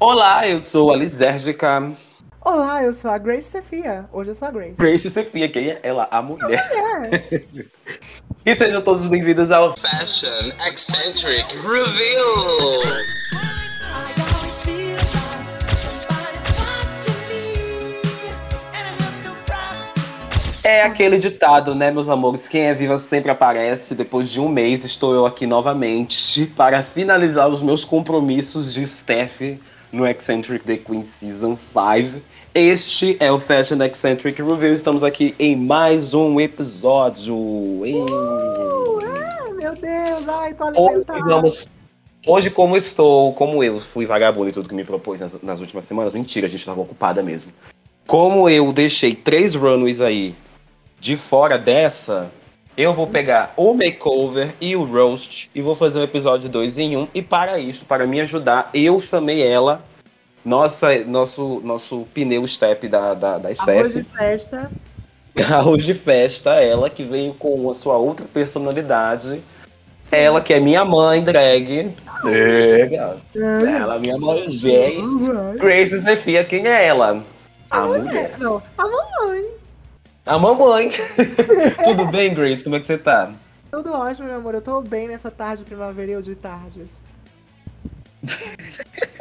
Olá, eu sou a Lisérgica. Olá, eu sou a Grace Sefia. Hoje eu sou a Grace. Grace Sefia, quem é ela? A mulher. É. e sejam todos bem-vindos ao Fashion Eccentric Reveal. É aquele ditado, né, meus amores? Quem é viva sempre aparece. Depois de um mês, estou eu aqui novamente para finalizar os meus compromissos de Steph no Eccentric The Queen Season 5. Este é o Fashion Eccentric Review. Estamos aqui em mais um episódio. Uh, ai, meu Deus, ai, tô Hoje, alimentada. vamos, hoje, como estou, como eu fui vagabundo e tudo que me propôs nas, nas últimas semanas, mentira, a gente estava ocupada mesmo. Como eu deixei três runways aí de fora dessa, eu vou pegar o makeover e o roast e vou fazer um episódio dois em um. E para isso, para me ajudar, eu chamei ela, nossa, nosso, nosso pneu step da, da, da Arroz de Steph, festa. Arroz de festa, ela que veio com a sua outra personalidade. Ela que é minha mãe drag. É, gata. Ela é minha mãe drag. Grace Zefia, quem é ela? A mulher. Não, a mamãe. A mamãe. Tudo bem, Grace? Como é que você tá? Tudo ótimo, meu amor. Eu tô bem nessa tarde primaveril de tardes.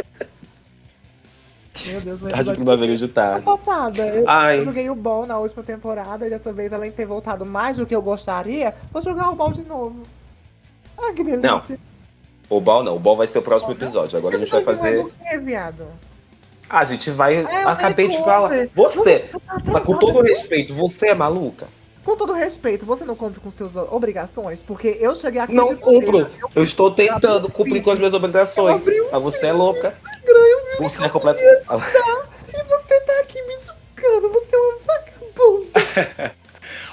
Meu Deus, meu Tarde primavera de tarde. Passada, eu, Ai. eu joguei o ball na última temporada e dessa vez, além de ter voltado mais do que eu gostaria, vou jogar o ball de novo. Ai, que delícia. Não, O Bal não, o Bal vai ser o próximo episódio. Agora a gente vai fazer. Que, viado? Ah, a gente vai. É, Acabei de falar. Você, Você tá mas com todo respeito, você é maluca? Com todo respeito, você não cumpre com suas obrigações? Porque eu cheguei aqui... Não cumpro. maneira- Eu estou tentando cumprir com as minhas obrigações. Eu Mas você é louca. Eu Você é completamente. E você tá aqui me julgando, você é uma vagabunda.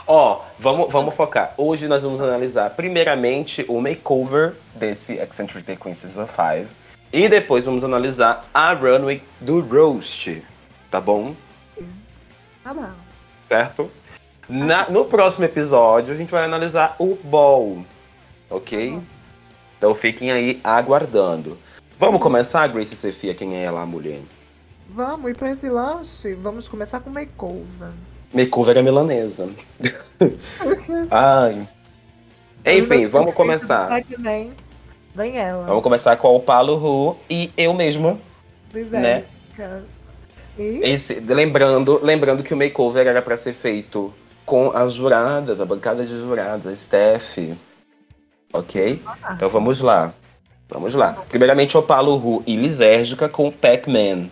Ó, vamos, vamos focar. Hoje nós vamos analisar, primeiramente, o makeover desse Eccentric Queen Season 5. E depois vamos analisar a runway do Roast. Tá bom? Tá bom. Certo? Na- no próximo episódio, a gente vai analisar o Ball. Ok? Então fiquem aí aguardando. Vamos começar, Grace Sefia, quem é ela, a mulher? Vamos, e pra esse lanche, vamos começar com makeover. Makeover é milanesa. Ai. Enfim, vamos começar. Vem, ela. Vamos começar com o Paulo Ru e eu mesma. né? Lisérgica. E Esse, lembrando, lembrando que o makeover era para ser feito com as juradas, a bancada de juradas, a Steph. Ok? Então vamos lá. Vamos lá. Primeiramente, o Paulo Ru e Lisérgica com Pac-Man.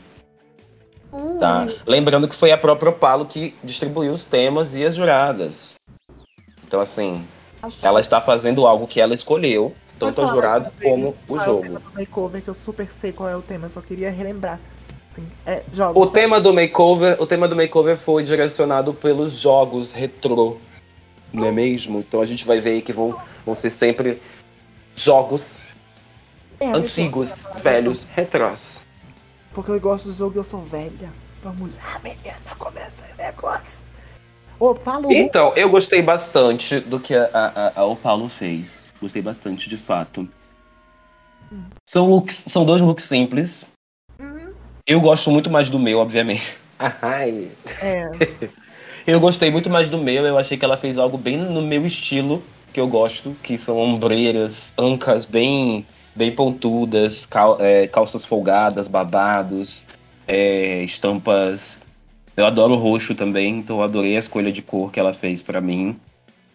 Tá? Lembrando que foi a própria Opalo que distribuiu os temas e as juradas. Então, assim, acho- ela está fazendo algo que ela escolheu, tanto a falar jurado como o qual é jogo. tema do makeover, que eu super sei qual é o tema, só queria relembrar. Assim, é, jogos. O tema do makeover, o tema do makeover foi direcionado pelos jogos retrô, não é mesmo? Então a gente vai ver aí que vão, vão ser sempre jogos É, antigos, velhos, retrós. Porque eu gosto do jogo e eu sou velha. Vamos lá, menina, começa esse negócio. Ô, Paulo, Então, eu gostei bastante do que a, a, a- o Paulo fez. Gostei bastante, de fato. São looks, são dois looks simples. Uhum. Eu gosto muito mais do meu, obviamente. Ai. É, Eu gostei muito mais do meu, eu achei que ela fez algo bem no meu estilo, que eu gosto, que são ombreiras, ancas bem, bem pontudas, cal- é, calças folgadas, babados, é, estampas. Eu adoro roxo também, então eu adorei a escolha de cor que ela fez pra mim.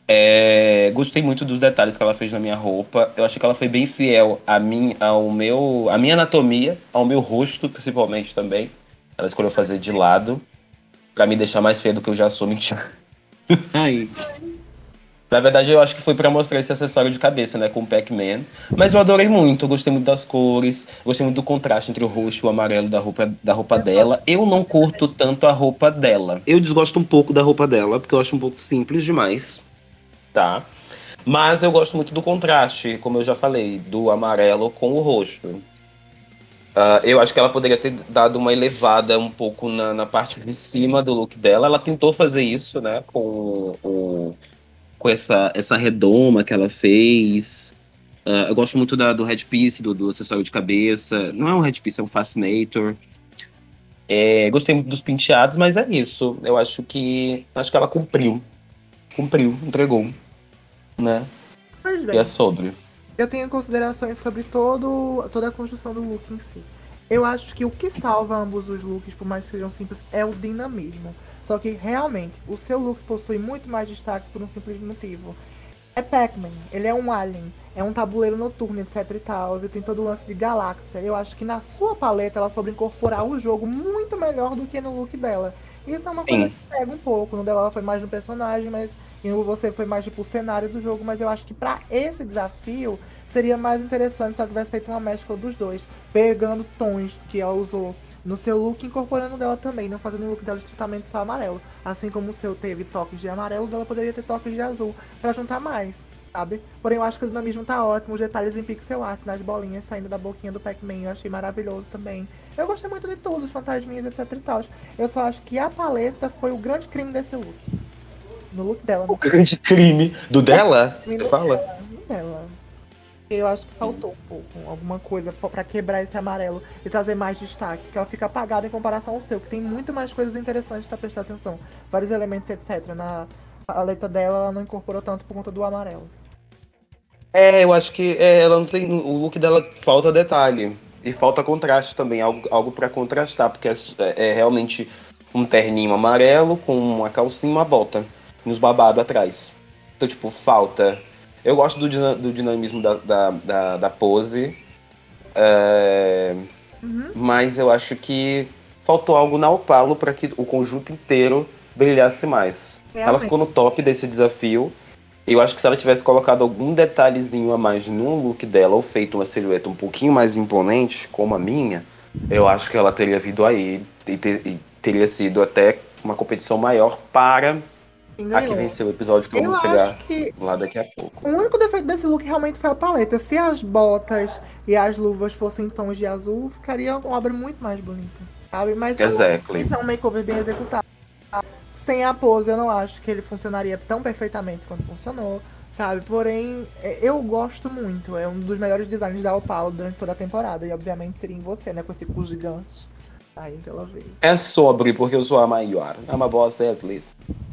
É, gostei muito dos detalhes que ela fez na minha roupa. Eu achei que ela foi bem fiel a mim, ao meu, à minha anatomia, ao meu rosto, principalmente também. Ela escolheu fazer de lado. Pra me deixar mais feio do que eu já sou, mentira. Ai. Na verdade, eu acho que foi pra mostrar esse acessório de cabeça, né, com o Pac-Man. Mas eu adorei muito, eu gostei muito das cores, gostei muito do contraste entre o roxo e o amarelo da roupa, da roupa dela. Eu não curto tanto a roupa dela. Eu desgosto um pouco da roupa dela, porque eu acho um pouco simples demais, tá? Mas eu gosto muito do contraste, como eu já falei, do amarelo com o roxo. Ah, eu acho que ela poderia ter dado uma elevada um pouco na, na parte de cima do look dela. Ela tentou fazer isso, né? Com, o, com essa, essa redoma que ela fez. Uh, eu gosto muito da, do headpiece, do, do acessório de cabeça. Não é um headpiece, é um fascinator. É, gostei muito dos penteados, mas é isso. Eu acho que. Acho que ela cumpriu. Cumpriu, entregou. Né? Pois E bem, é sobre. eu tenho considerações sobre todo, toda a construção do look em si. Eu acho que o que salva ambos os looks, por mais que sejam simples, é o dinamismo. Só que realmente, o seu look possui muito mais destaque por um simples motivo. É Pac-Man, ele é um alien, é um tabuleiro noturno, etc e tal, e tem todo o lance de galáxia. Eu acho que na sua paleta ela soube incorporar o jogo muito melhor do que no look dela. Isso é uma coisa Sim. que pega um pouco. No dela ela foi mais no personagem, mas e você foi mais tipo o cenário do jogo. Mas eu acho que pra esse desafio seria mais interessante se ela tivesse feito uma mescla dos dois, pegando tons que ela usou no seu look, incorporando dela também, não fazendo o look dela estritamente só amarelo. Assim como o seu teve toques de amarelo, o dela poderia ter toques de azul, pra juntar mais, sabe? Porém, eu acho que o dinamismo tá ótimo, os detalhes em pixel art, nas bolinhas saindo da boquinha do Pac-Man, eu achei maravilhoso também. Eu gostei muito de tudo, os fantasminhas, etc e tal. Eu só acho que a paleta foi o grande crime desse look. No look dela, O no grande crime do dela? crime Você fala? dela. Eu acho que faltou um pouco, alguma coisa pra quebrar esse amarelo e trazer mais destaque, que ela fica apagada em comparação ao seu, que tem muito mais coisas interessantes pra prestar atenção. Vários elementos, etc. Na paleta dela, ela não incorporou tanto por conta do amarelo. É, eu acho que é, ela não tem. O look dela falta detalhe. E falta contraste também, algo, algo para contrastar, porque é, é realmente um terninho amarelo com uma calcinha e uma bota. Uns babados atrás. Então, tipo, falta. Eu gosto do, dina- do dinamismo da, da, da, da pose. é, Uhum. mas eu acho que faltou algo na Opalo para que o conjunto inteiro brilhasse mais. Ela Realmente. ficou no top desse desafio. Eu acho que se ela tivesse colocado algum detalhezinho a mais no look dela ou feito uma silhueta um pouquinho mais imponente, como a minha, eu acho que ela teria vindo aí e, ter- e teria sido até uma competição maior para a que venceu o episódio que Eu vamos chegar que lá daqui a pouco. o único defeito desse look realmente foi a paleta. Se as botas e as luvas fossem em tons de azul, ficaria uma obra muito mais bonita, sabe? Mas Exactly. É um makeover bem executado. Sem a pose, eu não acho que ele funcionaria tão perfeitamente quanto funcionou, sabe? Porém, é, eu gosto muito. É um dos melhores designs da Opalo durante toda a temporada. E obviamente seria em você, né? Com esse cu gigante. Aí que ela veio. É sobre, porque eu sou a maior. I'm a boss, at least.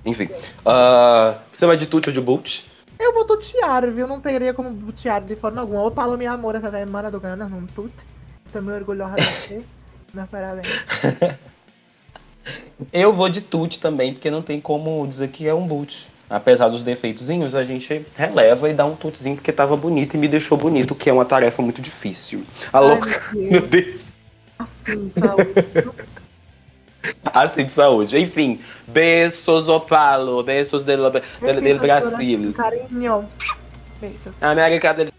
Enfim. ah, você vai de Tuti ou de Boot? Eu vou tutear, viu? Não teria como tutear de forma alguma. Opalo, minha amor, essa semana do ganhando um tute. Tô muito orgulhosa de você. Meus parabéns. Eu vou de Tuti também, porque não tem como dizer que é um boot. Apesar dos defeitozinhos, a gente releva e dá um tutezinho porque tava bonito e me deixou bonito, que é uma tarefa muito difícil. Alô? Ai, meu Meu Deus. Deus. Assim, saúde. Assim de saúde. Enfim, beijos, Opalo. Beijos del, del, del Brasil. Carinho. Beijos. América del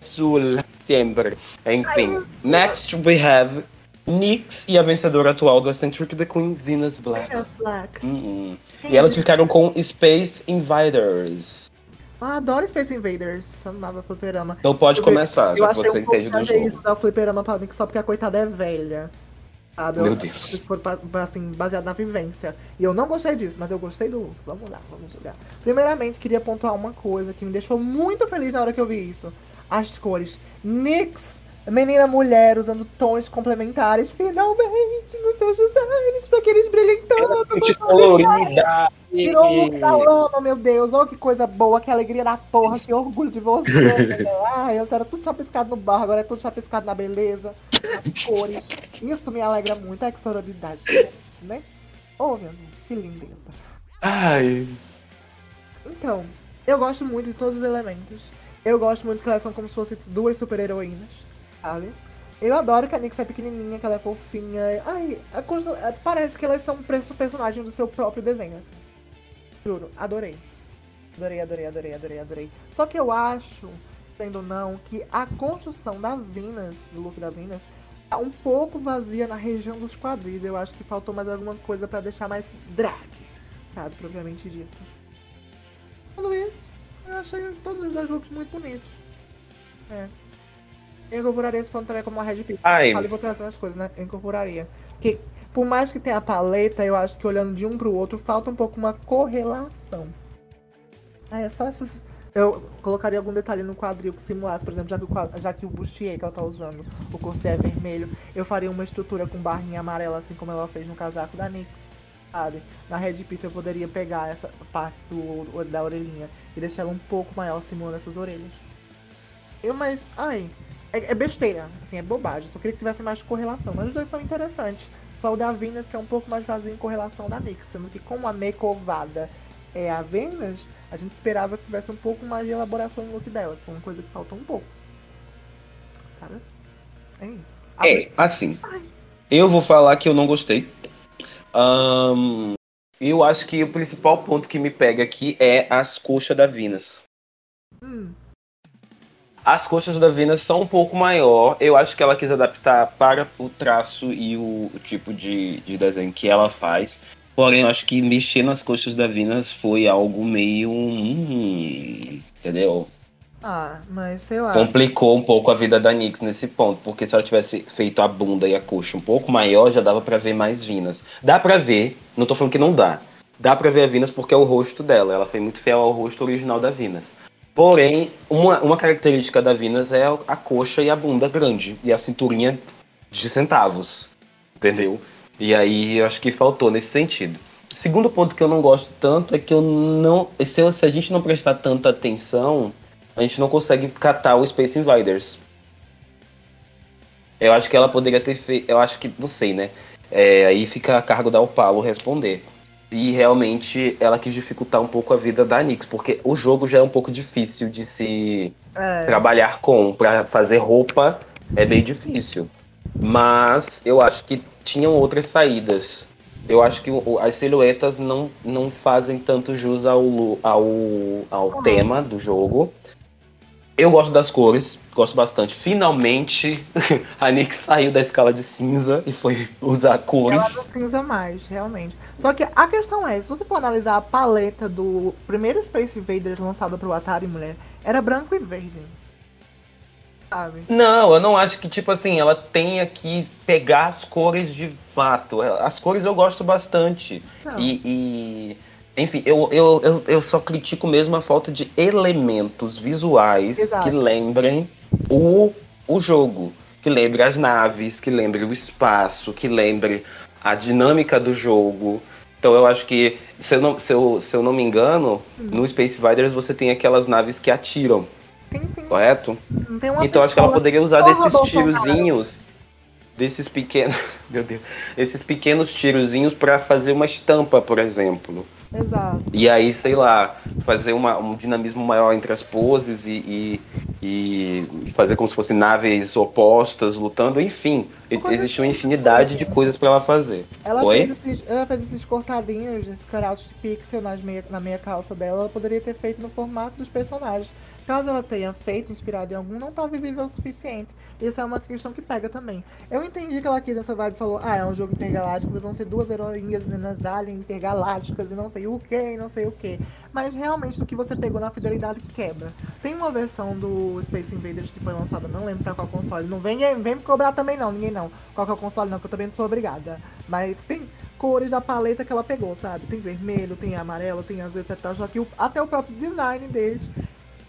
Sul, sempre. Enfim, next we have Nyx e a vencedora atual do Eccentric The Queen, Venus Black. Venus Black. Hum, E elas ficaram com Space Invaders. Eu adoro Space Invaders, essa nova fliperama. Então pode Eu- começar, Eu já que achei você um entende do jogo. isso da fliperama pra Nick só porque a coitada é velha. Sabe? Meu Eu- Deus. Se for assim, baseado na vivência. E eu não gostei disso, mas eu gostei do. Vamos lá, vamos jogar. Primeiramente, queria pontuar uma coisa que me deixou muito feliz na hora que eu vi isso. As cores. Nyx, menina mulher, usando tons complementares, finalmente, nos seus designs, pra que eles brilhem tanto. Colorida. Virou o look da lama, meu Deus. Oh, que coisa boa, que alegria da porra, que orgulho de você. meu. Ai, eu era tudo chapiscado no barro, agora é tudo chapiscado na beleza, cores. Isso me alegra muito. Que sororidade, né? Oh, meu Deus, que lindeza. Ai. Então, eu gosto muito de todos os elementos. Eu gosto muito que elas são como se fossem duas super-heroínas, sabe? Eu adoro que a Nyx é pequenininha, que ela é fofinha. Ai, a é, parece que elas são perso- personagens do seu próprio desenho, assim. Juro, adorei. Adorei, adorei, adorei, adorei, adorei. Só que eu acho, sendo ou não, que a construção da Venus, do look da Venus, tá um pouco vazia na região dos quadris. Eu acho que faltou mais alguma coisa pra deixar mais drag, sabe? Propriamente dito. Tudo isso, eu achei todos os dois looks muito bonitos. É. Eu incorporaria esse falando também como uma Red Pill. Ai. Falei, vou trazer as coisas, né? Eu incorporaria. Porque, por mais que tenha a paleta, eu acho que olhando de um pro outro, falta um pouco uma correlação. Ah, é só essas Eu colocaria algum detalhe no quadril que simulasse, por exemplo, já que o, já que o bustier que ela tá usando, o corset é vermelho, eu faria uma estrutura com barrinha amarela, assim como ela fez no casaco da Nyx, sabe? Na Red Piece eu poderia pegar essa parte do, da orelhinha e deixar ela um pouco maior, simulando essas orelhas. Eu, mas, ai, é, é besteira, assim, é bobagem, só queria que tivesse mais correlação, mas os dois são interessantes. Só o da Venus que é um pouco mais vazio em correlação da Nyx, sendo que como a Mecovada é a Venus, a gente esperava que tivesse um pouco mais de elaboração no look dela, que foi uma coisa que faltou um pouco. Sabe? É isso. É, assim. Eu vou falar que eu não gostei. Um, eu acho que o principal ponto que me pega aqui é as coxas da Venus. Hum. As coxas da Venus são um pouco maior. Eu acho que ela quis adaptar para o traço e o, o tipo de, de desenho que ela faz. Porém, eu acho que mexer nas coxas da Venus foi algo meio. Hum, entendeu? Ah, mas sei lá. Complicou um pouco a vida da Nix nesse ponto, porque se ela tivesse feito a bunda e a coxa um pouco maior, já dava para ver mais Vinas. Dá para ver, não tô falando que não dá. Dá para ver a Vinas porque é o rosto dela, ela foi muito fiel ao rosto original da Vinas. Porém, uma, uma característica da Vinas é a coxa e a bunda grande e a cinturinha de centavos, entendeu? E aí eu acho que faltou nesse sentido. Segundo ponto que eu não gosto tanto é que eu não. Se, se a gente não prestar tanta atenção, a gente não consegue catar o Space Invaders. Eu acho que ela poderia ter feito. Eu acho que. Não sei, né? É, aí fica a cargo da Opalo responder. E realmente ela quis dificultar um pouco a vida da Nix, porque o jogo já é um pouco difícil de se É. trabalhar com. Pra fazer roupa é bem difícil. Mas eu acho que tinham outras saídas. Eu acho que o- as silhuetas não, não fazem tanto jus ao, ao, ao tema do jogo. Eu gosto das cores, gosto bastante. Finalmente, a Nick saiu da escala de cinza e foi usar Ela cores. não cinza mais, realmente. Só que a questão é, se você for analisar a paleta do primeiro Space Invaders lançado pro Atari, mulher, era branco e verde. Sabe? Não, eu não acho que, tipo assim, ela tenha que pegar as cores de fato. As cores eu gosto bastante. E, e- enfim, eu, eu, eu, eu só critico mesmo a falta de elementos visuais Exato. que lembrem o, o jogo. Que lembre as naves, que lembre o espaço, que lembre a dinâmica do jogo. Então eu acho que, se eu não, se eu, se eu não me engano, no Space Invaders você tem aquelas naves que atiram, Sim. correto? Não tem uma Então acho que ela poderia usar desses tirozinhos, desses pequenos, meu Deus, esses pequenos tirozinhos pra fazer uma estampa, por exemplo. Exato. E aí, sei lá, fazer uma- um dinamismo maior entre as poses e, e, e fazer como se fossem naves opostas lutando, enfim, existe uma infinidade de coisas pra ela fazer. Ela Oi? fez, esses, ela fez esses cortadinhos, esses cutouts de pixel nas meia, na meia calça dela, ela poderia ter feito no formato dos personagens. Caso ela tenha feito, inspirado em algum, não tá visível o suficiente. Isso é uma questão que pega também. Eu entendi que ela quis essa vibe e falou, ah, é um jogo intergaláctico, vão ser duas heroínas nas aliens intergalácticas e não sei o que, não sei o que. Mas realmente o que você pegou na fidelidade quebra. Tem uma versão do Space Invaders que foi lançada, não lembro pra qual console. Não vem, vem me cobrar também não, ninguém não. Qual que é o console não, que eu também não sou obrigada. Mas tem cores da paleta que ela pegou, sabe? Tem vermelho, tem amarelo, tem azul, etc. Só que o- até o próprio design deles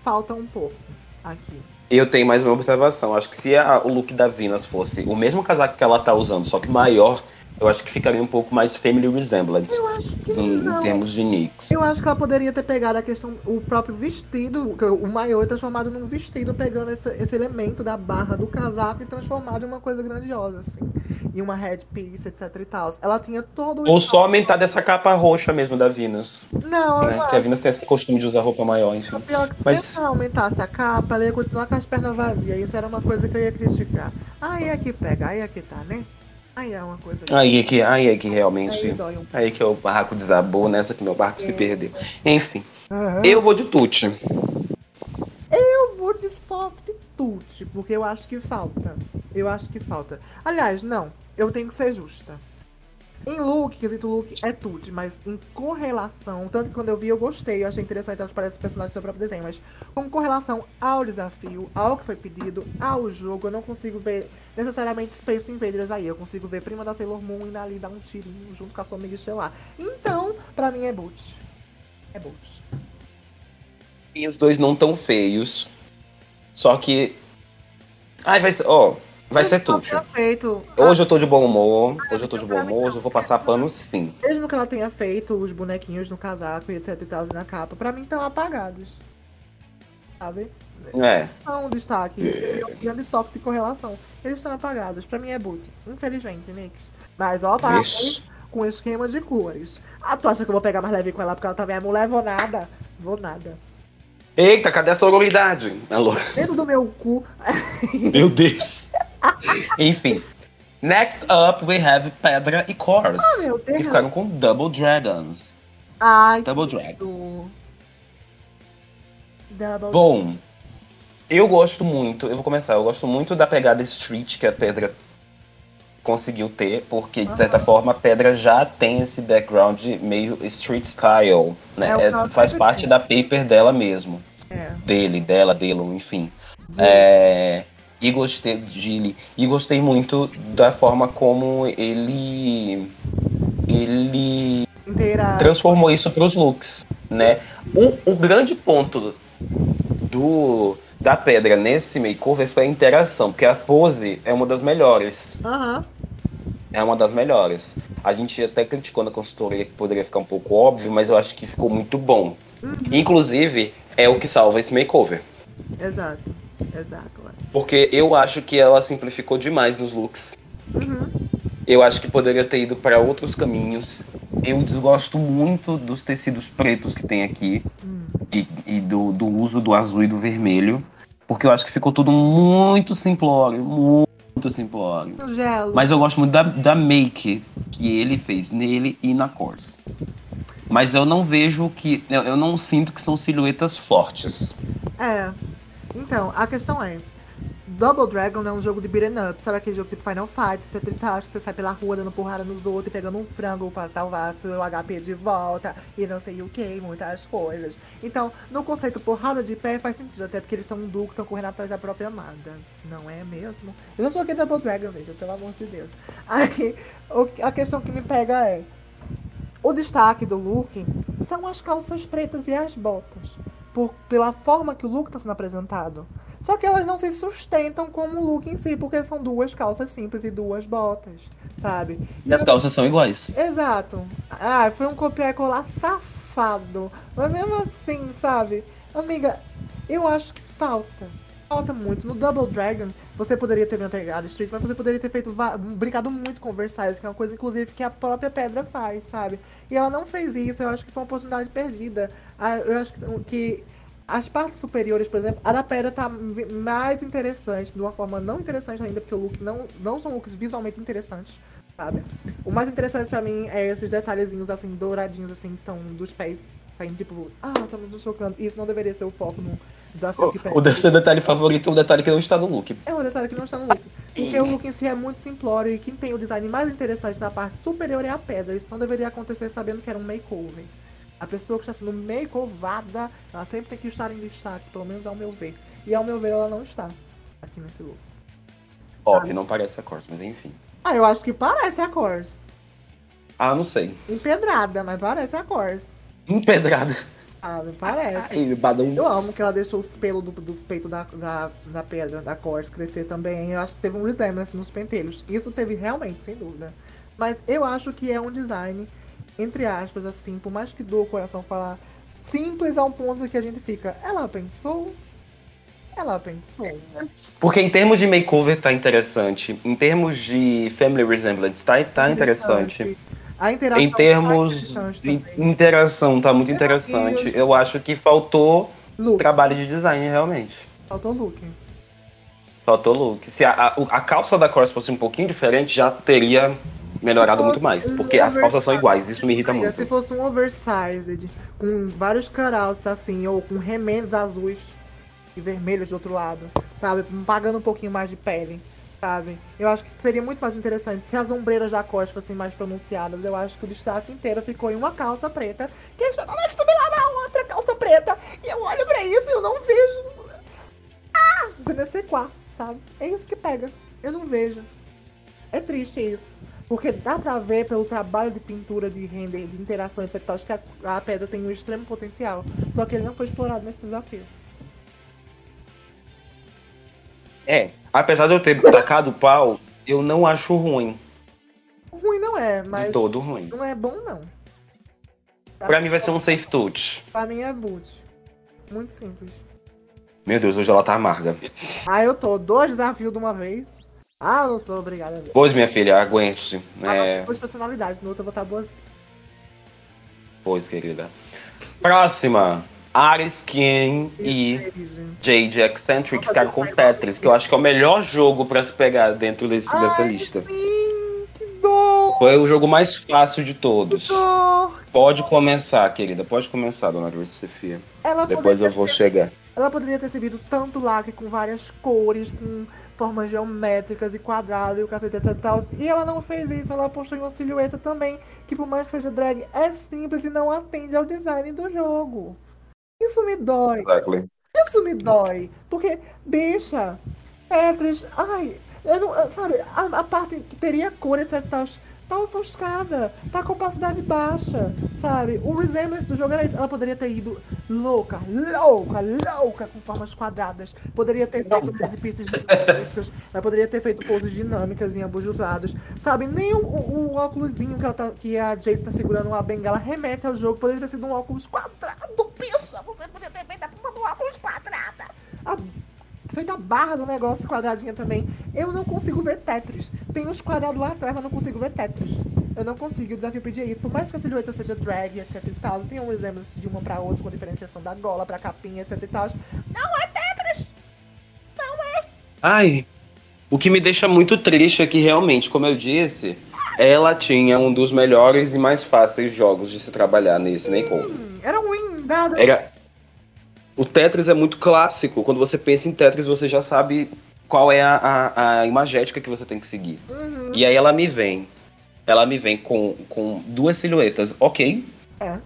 falta um pouco aqui. Eu tenho mais uma observação. Acho que se a- o look da Venus fosse o mesmo casaco que ela tá usando, só que maior, eu acho que ficaria um pouco mais family resemblance Eu acho que em, em não. termos de Nix. Eu acho que ela poderia ter pegado a questão, o próprio vestido, o maior transformado num vestido, pegando esse, esse elemento da barra do casaco e transformado em uma coisa grandiosa, assim. E uma headpiece, etc e tal. Ela tinha todo o. Ou só aumentar dessa capa roxa mesmo da Venus. Não, Né? não Que a. Venus tem esse costume de usar roupa maior, enfim. Pior que se Mas- ela aumentasse a capa, ela ia continuar com as pernas vazias. Isso era uma coisa que eu ia criticar. Aí é que pega, aí é que tá, né? Aí é uma coisa que. Aí é que, aí é que Aí realmente. dói um Aí que o barraco desabou, nessa que meu barco se É. perdeu. Enfim, Aham. eu vou de Tuti. Eu vou de soft touch, porque eu acho que falta. Eu acho que falta. Aliás, não, eu tenho que ser justa. Em look, quesito look é tudo, mas em correlação, tanto que quando eu vi eu gostei, eu achei interessante elas parecem personagens do seu próprio desenho, mas com correlação ao desafio, ao que foi pedido, ao jogo, eu não consigo ver necessariamente Space Invaders aí, eu consigo ver Prima da Sailor Moon indo ali dar um tirinho junto com a sua amiga estelar. Então, pra mim é boot. É boot. E os dois não tão feios. Só que. Ai, vai ser. Ó, vai ser tudo. feito- Hoje eu tô de bom humor. Hoje eu tô de bom humor. Hoje eu vou passar pano sim. Mesmo que ela tenha feito os bonequinhos no casaco e etc e tal na capa, pra mim estão apagados. Sabe? É. Não um destaque. É um grande toque de correlação. Eles estão apagados. Pra mim é boot. Infelizmente, Nick. Mas ó, parabéns com esquema de cores. Ah, tu acha que eu vou pegar mais leve com ela porque ela também é mulher? Vou nada. Vou nada. Eita, cadê a sororidade? Alô. Dentro do meu cu. Meu Deus. Enfim. Next up we have Pedra e Cors. Ah, meu que Deus. ficaram com Double Dragons. Ai, Double que Dragon. Double Bom, eu gosto muito, eu vou começar, eu gosto muito da pegada street que a Pedra conseguiu ter, porque de certa forma a Pedra já tem esse background meio street style, né? É que É, faz parte da paper dela mesmo, É. dele, dela, dele, enfim. É, e gostei de e gostei muito da forma como ele ele transformou isso para os looks, né? O, o grande ponto do da pedra nesse makeover foi a interação, porque a pose é uma das melhores, Aham. é uma das melhores. A gente até criticou na consultoria que poderia ficar um pouco óbvio, mas eu acho que ficou muito bom. Uhum. Inclusive, é o que salva esse makeover. Exato. Exato. Porque eu acho que ela simplificou demais nos looks. Uhum. Eu acho que poderia ter ido para outros caminhos. Eu desgosto muito dos tecidos pretos que tem aqui Hum. e, e do, do uso do azul e do vermelho. Porque eu acho que ficou tudo muito simplório, muito simplório. Gelo. Mas eu gosto muito da, da make que ele fez nele e na Corsa. Mas eu não vejo que. Eu, eu não sinto que são silhuetas fortes. É. Então, a questão é. Double Dragon é um jogo de beat'em up, sabe aquele jogo tipo Final Fight, você tritacha, que você sai pela rua dando porrada nos outros e pegando um frango pra salvar seu HP de volta e não sei o que, muitas coisas. Então, no conceito porrada de pé faz sentido, até porque eles são um duo que estão correndo atrás da própria amada. Não é mesmo? Eu não joguei Double Dragon, gente, pelo amor de Deus. Aí, a questão que me pega é. O destaque do look são as calças pretas e as botas. Por, pela forma que o look está sendo apresentado. Só que elas não se sustentam como o look em si, porque são duas calças simples e duas botas, sabe? E as calças são iguais. Exato. Ah, foi um copiar e colar safado. Mas mesmo assim, sabe? Amiga, eu acho que falta. Falta muito. No Double Dragon, você poderia ter uma pegada street, mas você poderia ter feito brincado muito com Versailles, que é uma coisa, inclusive, que a própria Pedra faz, sabe? E ela não fez isso, eu acho que foi uma oportunidade perdida. Eu acho que- as partes superiores, por exemplo, a da Pedra tá mais interessante, de uma forma não interessante ainda, porque o look não, não são looks visualmente interessantes, sabe? O mais interessante pra mim é esses detalhezinhos assim, douradinhos assim, tão dos pés, saindo tipo, ah, tá muito chocando. Isso não deveria ser o foco no desafio que O, o seu detalhe favorito é o detalhe que não está no look. é um detalhe que não está no look. Porque o look em si é muito simplório e quem tem o design mais interessante na parte superior é a pedra. Isso não deveria acontecer sabendo que era um makeover. A pessoa que está sendo makeovada, ela sempre tem que estar em destaque, pelo menos ao meu ver. E ao meu ver, ela não está aqui nesse look. Óbvio, não parece a Corsa, mas enfim. Ah, eu acho que parece a Corse. Ah, não sei. Empedrada, mas parece a Corse. Empedrada. Ah, me parece. Badum. Eu amo que ela deixou os pelos do, dos peitos da, da, da pedra, da Corse, crescer também. Eu acho que teve um resemblance nos pentelhos. Isso teve realmente, sem dúvida. Mas eu acho que é um design, entre aspas, assim, por mais que doa o coração falar, simples a um ponto que a gente fica. Ela pensou? Ela pensou. Porque em termos de makeover tá interessante. Em termos de family resemblance tá, tá interessante. A interação Em tá termos interessante de interação tá muito interessante. Eu acho que faltou Look, trabalho de design, realmente. faltou look. Faltou look. Se a, a, a calça da Corsa fosse um pouquinho diferente, já teria melhorado muito mais. Porque as calças são iguais, isso me irrita Amiga, Se muito. fosse um oversized, com vários cutouts assim, ou com remendos azuis e vermelhos do outro lado, sabe? Pagando um pouquinho mais de pele, Eu acho que seria muito mais interessante se as ombreiras da costa fossem mais pronunciadas. Eu acho que o destaque inteiro ficou em uma calça preta, que está mais similar a outra calça preta. E eu olho pra isso e eu não vejo. Ah! Je ne sais quoi, sabe? É isso que pega. Eu não vejo. É triste isso. Porque dá pra ver pelo trabalho de pintura, de render, de interação, etc. tal, que a, a pedra tem um extremo potencial. Só que ele não foi explorado nesse desafio. É, apesar de eu ter tacado o pau, eu não acho ruim. Ruim não é, De mas todo ruim. não é bom não. Pra mim vai ser um safe touch. Pra mim é boot. Muito simples. Meu Deus, hoje ela tá amarga. Ah, eu tô dois desafios de uma vez. Ah, eu não sou obrigada a ver. Pois, minha filha, aguente. Ah, É, Duas personalidades, no outro eu vou estar boa. pois, querida. Próxima. Ares, Ken e Jade Eccentric ficaram com Tetris, que eu acho que é o melhor jogo pra se pegar dentro desse, dessa lista. Sim, que dor, Foi o jogo mais fácil de que todos. dor. Pode começar, querida. Pode começar, dona Grace Sofia. Ela Depois eu vou chegar. ela poderia ter servido tanto lacre com várias cores, com formas geométricas e quadrados e o cacete, etc. e tal. E ela não fez isso, ela apostou em uma silhueta também, que por mais que seja drag, é simples e não atende ao design do jogo. Isso me dói. Exactly. Isso me dói. Porque, bicha, Tetris, ai, eu não, sabe, a, a parte que teria cor, etc, tal, tá ofuscada, tá com opacidade baixa, sabe? O resemblance do jogo era isso. Ela poderia ter ido louca, louca, louca, com formas quadradas. Poderia ter feito de pieces dinâmicas. Ela poderia ter feito poses dinâmicas em ambos os lados. Sabe, nem o, o, o óculosinho que, ela tá, que a Jade tá segurando uma bengala remete ao jogo. Poderia ter sido um óculos quadrado, bicha! Você poderia ter feito do óculos quadrada! A feita a barra do negócio quadradinha também. Eu não consigo ver Tetris. Tem uns quadrados lá atrás, mas não consigo ver Tetris. Eu não consigo, o desafio pedia isso. Por mais que a silhueta seja drag, etc e tal, tem um resemblance de uma pra outra, com diferenciação da gola pra capinha, etc e tal. Não é Tetris! Ai, o que me deixa muito triste é que realmente, como eu disse, ela tinha um dos melhores e mais fáceis jogos de se trabalhar nesse. Hum, era ruim, dado. Era. O Tetris é muito clássico. Quando você pensa em Tetris, você já sabe qual é a, a, a imagética que você tem que seguir. Uhum. E aí ela me vem. Ela me vem com, com duas silhuetas, ok, É,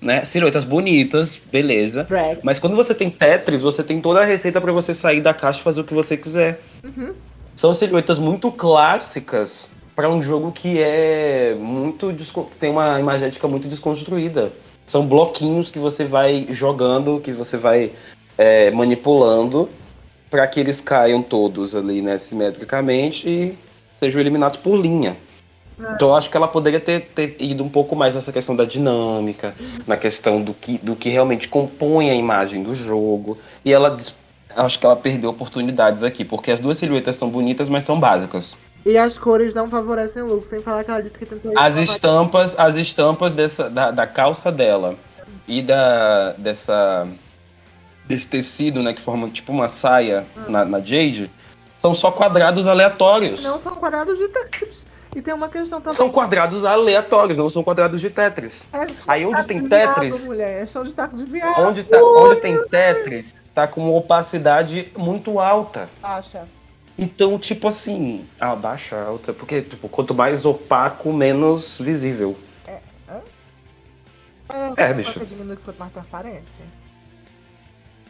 né? Silhuetas bonitas, beleza. drag. Mas quando você tem Tetris, você tem toda a receita pra você sair da caixa e fazer o que você quiser. Uhum. São silhuetas muito clássicas pra um jogo que é muito tem uma imagética muito desconstruída. São bloquinhos que você vai jogando, que você vai é, manipulando pra que eles caiam todos ali, né, simetricamente e sejam eliminados por linha. Então eu acho que ela poderia ter, ter ido um pouco mais nessa questão da dinâmica, na questão do que, do que realmente compõe a imagem do jogo. E ela acho que ela perdeu oportunidades aqui, porque as duas silhuetas são bonitas, mas são básicas. E as cores não favorecem o look, sem falar que ela disse que tentou. As estampas, as estampas dessa, da, da calça dela e da dessa desse tecido, né, que forma tipo uma saia na, na Jade, são só quadrados aleatórios. Não são quadrados de Tetris. E tem uma questão também. São quadrados aleatórios, não são quadrados de Tetris. É Aí onde tem viado, Tetris- mulher, é de taco de viado. Onde, tá, onde tem Tetris, tá com uma opacidade muito alta. Acha. Então, tipo assim, a baixa alta, porque tipo, quanto mais opaco, menos visível. É, bicho. Você diminui que ficou mais transparente.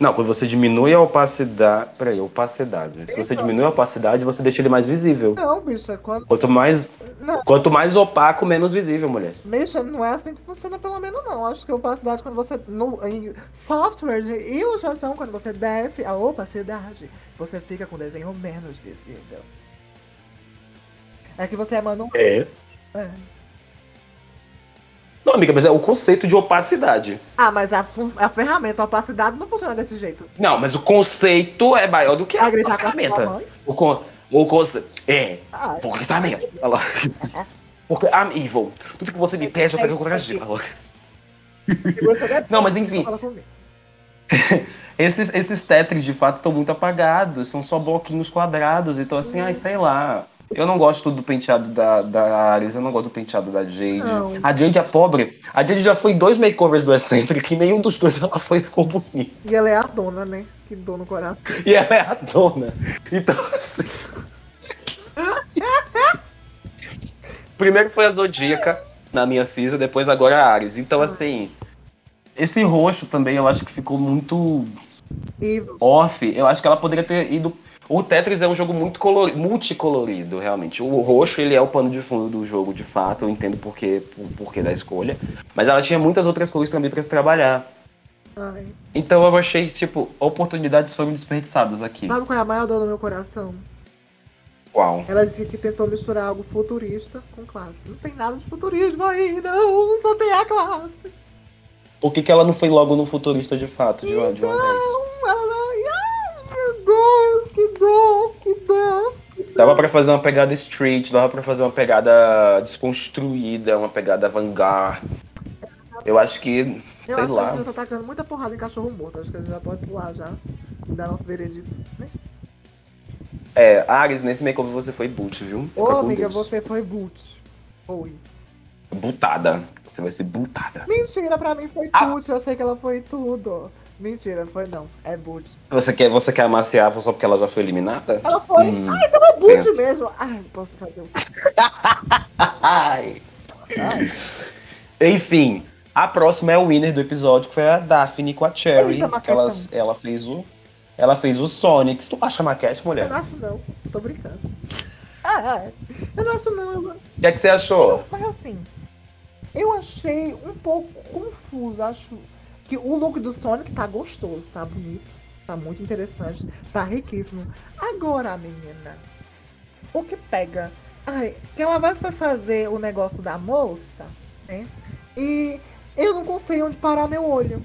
Não, quando você diminui a opacidade. Peraí, opacidade. Se você Então. diminui a opacidade, você deixa ele mais visível. Não, bicha, quando. Quanto mais, Não, quanto mais opaco, menos visível, mulher. bicha, não é assim que funciona, pelo menos não. Acho que a opacidade, quando você. No, em software de ilustração, quando você desce a opacidade, você fica com o desenho menos visível. É que você é manual. É. É. Não, amiga, mas é o conceito de opacidade. Ah, mas a, a ferramenta, a opacidade, não funciona desse jeito. Não, mas o conceito é maior do que a, a a ferramenta. O, con, o conceito. É, Ah, vou gritar mesmo. Olha lá. Porque I'm evil. Tudo que você me pede, eu pego segura seu dedo, Não, mas enfim. Esses, esses Tetris, de fato, estão muito apagados. São só bloquinhos quadrados. Então, assim, ai, sei lá. Eu não gosto do penteado da, da Ares, eu não gosto do penteado da Jade. Não. A Jade é pobre. A Jade já foi em dois makeovers do Eccentric e nenhum dos dois ela foi ficou bonita. E ela é a dona, né? Que dor no coração. E ela é a dona. Então, assim. Primeiro foi a Zodíaca na minha Cisa, depois agora a Ares. Então, assim. Esse roxo também eu acho que ficou muito E off. Eu acho que ela poderia ter ido. O Tetris é um jogo muito colori- multicolorido, realmente. O roxo, ele é o pano de fundo do jogo, de fato. Eu entendo por quê, por porquê da escolha. Mas ela tinha muitas outras cores também pra se trabalhar. Ai. Então eu achei, tipo, oportunidades foram desperdiçadas aqui. Sabe qual é a maior dor do meu coração? Qual? Ela disse que tentou misturar algo futurista com classe. Não tem nada de futurismo aí, não. Só tem a classe. Por que, que ela não foi logo no futurista de fato, de uma, de uma vez? Não, ela não. Deus, que dor, que dor. Dava pra fazer uma pegada street, dava pra fazer uma pegada desconstruída, uma pegada avant-garde. Eu acho que, Eu sei acho lá. que gente tá tacando muita porrada em cachorro morto. Acho que gente já pode pular já. E dar nosso veredito. Né? É, Ares, nesse makeover você foi boot, viu? Ô, Fica amiga, você foi boot. Foi. Butada. Você vai ser butada. Mentira, pra mim foi Ah. boot. Eu achei que ela foi tudo. Mentira, foi não. É boot. Você quer, você quer amaciar só porque ela já foi eliminada? Ela foi. Hum, Ah, então é boot pensa. mesmo. Ai, posso fazer. Ai. Ai. Enfim, a próxima é o winner do episódio, que foi a Daphne com a Cherry. Ela, ela fez o. Ela fez o Sonic. Tu acha maquete, Eu mulher? não acho não. Tô brincando. Ah, eu não acho não. eu- O que é que você achou? Mas assim, eu achei um pouco confuso. Acho que o look do Sonic tá gostoso, tá bonito, tá muito interessante, tá riquíssimo. Agora, menina, o que pega? Ai, que ela vai fa- fazer o negócio da moça, né? E eu não sei onde parar meu olho.